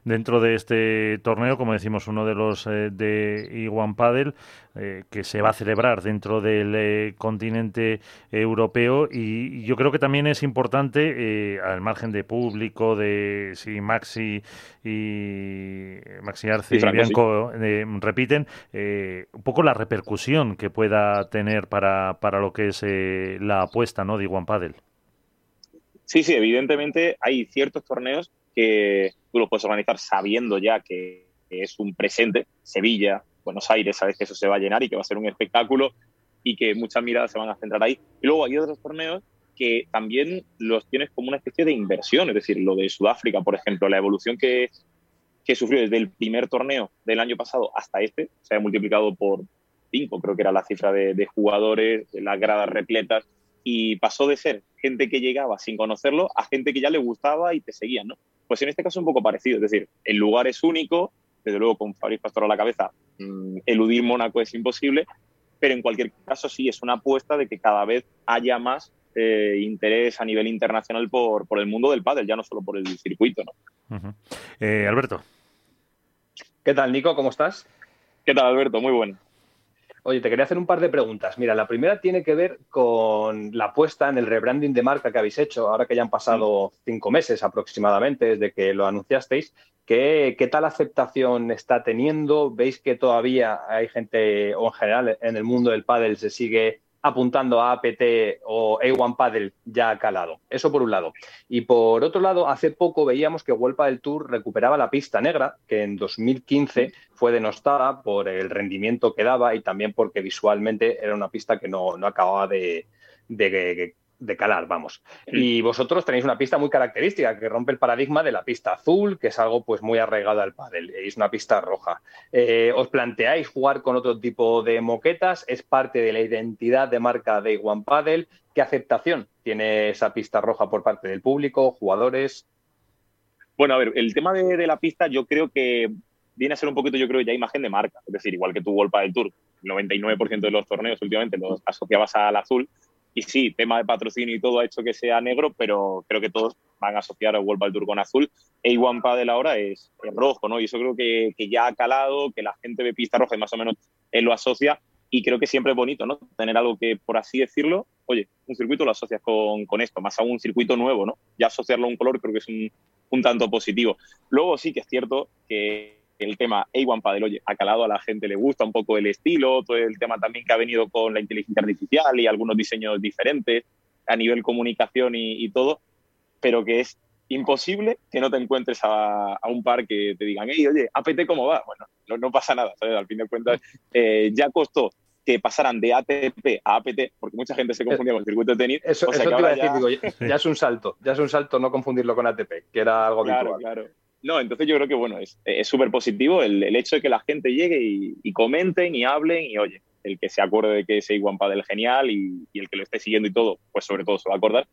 Dentro de este torneo, como decimos, uno de los eh, de Iguan Padel, eh, que se va a celebrar dentro del eh, continente europeo, y, yo creo que también es importante, al margen de público, de si Maxi y Maxi Arce y, Bianco repiten, un poco la repercusión que pueda tener para, para lo que es la apuesta ¿no? de Iguan Padel. Sí, sí, evidentemente hay ciertos torneos que tú lo puedes organizar sabiendo ya que, es un presente, Sevilla, Buenos Aires, sabes que eso se va a llenar y que va a ser un espectáculo y que muchas miradas se van a centrar ahí. Y luego hay otros torneos que también los tienes como una especie de inversión, es decir, lo de Sudáfrica, por ejemplo, la evolución que, que sufrió desde el primer torneo del año pasado hasta este, se ha multiplicado por cinco, creo que era la cifra de, de jugadores, de las gradas repletas, y pasó de ser gente que llegaba sin conocerlo a gente que ya le gustaba y te seguía, ¿no? Pues en este caso es un poco parecido, es decir, el lugar es único, desde luego con Fabriz Pastor a la cabeza, mm, eludir Mónaco es imposible, pero en cualquier caso sí es una apuesta de que cada vez haya más eh, interés a nivel internacional por, por el mundo del pádel, ya no solo por el circuito, ¿no? Eh, Alberto. ¿Qué tal, Nico? ¿Cómo estás? ¿Qué tal, Alberto? Muy bueno. Oye, te quería hacer un par de preguntas. Mira, la primera tiene que ver con la apuesta en el rebranding de marca que habéis hecho, ahora que ya han pasado cinco meses aproximadamente desde que lo anunciasteis. ¿Qué, ¿Qué, tal aceptación está teniendo? ¿Veis que todavía hay gente, o en general en el mundo del pádel se sigue apuntando a APT o A1 Paddle ya calado. Eso por un lado. Y por otro lado, hace poco veíamos que World del Tour recuperaba la pista negra, que en 2015 fue denostada por el rendimiento que daba y también porque visualmente era una pista que no, acababa de, de, de calar, vamos. Y vosotros tenéis una pista muy característica que rompe el paradigma de la pista azul, que es algo pues muy arraigado al pádel, es una pista roja. Eh, ¿Os planteáis jugar con otro tipo de moquetas? ¿Es parte de la identidad de marca de One Paddle? ¿Qué aceptación tiene esa pista roja por parte del público, jugadores? Bueno, a ver, el tema de, la pista yo creo que viene a ser un poquito, yo creo, ya imagen de marca. Es decir, igual que tu World del Tour, el 99% de los torneos últimamente los asociabas al azul y sí, tema de patrocinio y todo ha hecho que sea negro, pero creo que todos van a asociar a World Tour con azul. A1 Padel ahora es, es, rojo, ¿no? Y eso creo que, que, ya ha calado, que la gente ve pista roja y más o menos él lo asocia. Y creo que siempre es bonito, ¿no? Tener algo que, por así decirlo, oye, un circuito lo asocias con, con esto, más aún un circuito nuevo, ¿no? Ya asociarlo a un color creo que es un, un tanto positivo. Luego sí que es cierto que el tema A1 Padel, oye, ha calado a la gente, le gusta un poco el estilo, todo el tema también que ha venido con la inteligencia artificial y algunos diseños diferentes a nivel comunicación y, todo, pero que es imposible que no te encuentres a, un par que te digan, hey, oye, APT, ¿cómo va? Bueno, no, pasa nada, ¿sabes? Al fin de cuentas, eh, ya costó que pasaran de ATP a APT, porque mucha gente se confundía con el circuito de tenis. Eso, te iba a decir, ya... digo, ya, es un salto, ya es un salto no confundirlo con ATP, que era algo claro, Claro. No, entonces yo creo que bueno, es súper positivo el, hecho de que la gente llegue y, comenten y hablen y oye, el que se acuerde de que ese One Padel genial y, el que lo esté siguiendo y todo, pues sobre todo se va a acordar.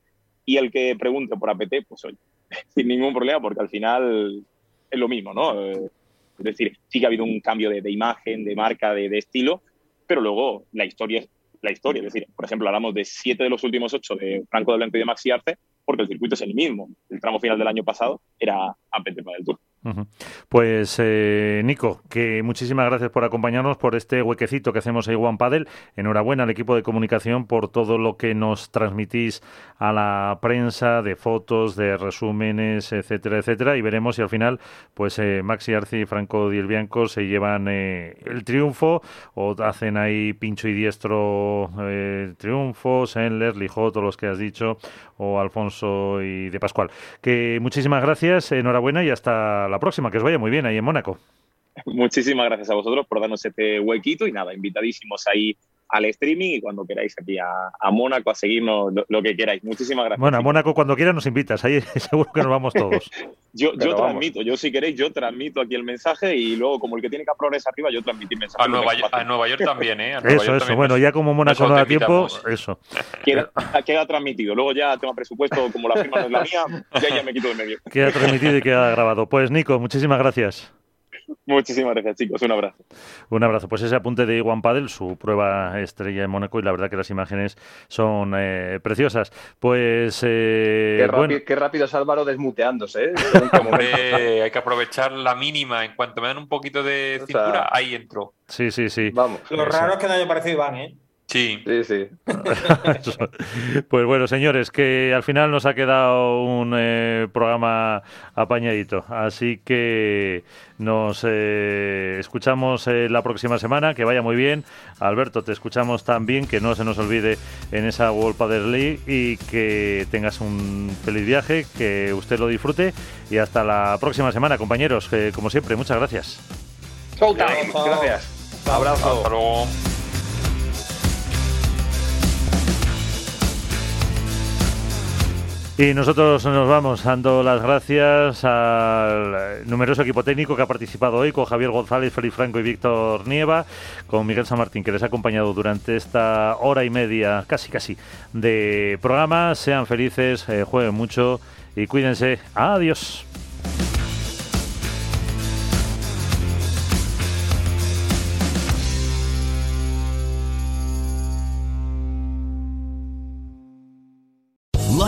Y el que pregunte por APT, pues oye, sin ningún problema, porque al final es lo mismo, ¿no? Eh, es decir, sí que ha habido un cambio de, imagen, de marca, de, de, estilo, pero luego la historia es la historia. Es decir, por ejemplo, hablamos de siete de los últimos ocho de Franco de Blanco y de Maxi Arce, porque el circuito es el mismo. El tramo final del año pasado era APT para el Tour. Pues eh, Nico, que muchísimas gracias por acompañarnos por este huequecito que hacemos en One Padel. Enhorabuena al equipo de comunicación por todo lo que nos transmitís a la prensa de fotos, de resúmenes, etcétera, etcétera. Y veremos si al final, pues eh, Maxi Arci y Franco Bianco se llevan eh, el triunfo o hacen ahí pincho y diestro el triunfo, Senler, Lijot, todos los que has dicho, o Alfonso y de Pascual. Que muchísimas gracias, enhorabuena y hasta la próxima, que os vaya muy bien ahí en Mónaco. Muchísimas gracias a vosotros por darnos este huequito y nada, invitadísimos ahí al streaming y cuando queráis aquí a, Mónaco a seguirnos lo, que queráis. Muchísimas gracias. Bueno, a Mónaco cuando quieras nos invitas, ahí seguro que nos vamos todos. yo yo transmito, yo si queréis, yo transmito aquí el mensaje y luego como el que tiene que progresar arriba, yo transmitir mensaje. A Nueva, a Nueva York también, ¿eh? eso, eso. Bueno, ya como Mónaco no da tiempo, eso. Queda, queda, transmitido. Luego ya tema presupuesto, como la firma no es la mía, ya, ya me quito de medio. Queda transmitido y queda grabado. Pues Nico, muchísimas gracias. Muchísimas gracias, chicos. Un abrazo. Un abrazo. Pues ese apunte de Juan Padel, su prueba estrella en Mónaco, y la verdad que las imágenes son eh, preciosas. Pues. Eh, qué, rápido, qué, rápido, es Álvaro desmuteándose. ¿eh? hay que aprovechar la mínima. En cuanto me dan un poquito de cintura, ahí entro. Sí, sí, sí. Vamos. Lo raro es que no haya parecido Iván, ¿eh? Sí. Sí, sí. pues bueno, señores, que al final nos ha quedado un eh, programa apañadito. Así que nos eh, escuchamos eh, la próxima semana. Que vaya muy bien. Alberto, te escuchamos también. Que no se nos olvide en esa World Padel League. Y que tengas un feliz viaje. Que usted lo disfrute. Y hasta la próxima semana, compañeros. como siempre, muchas gracias. Gracias. abrazo. Hasta luego. Y nosotros nos vamos dando las gracias al numeroso equipo técnico que ha participado hoy con Javier González, Felipe Franco y Víctor Nieva, con Miguel San Martín que les ha acompañado durante esta hora y media, casi casi, de programa. Sean felices, eh, jueguen mucho y cuídense. Adiós.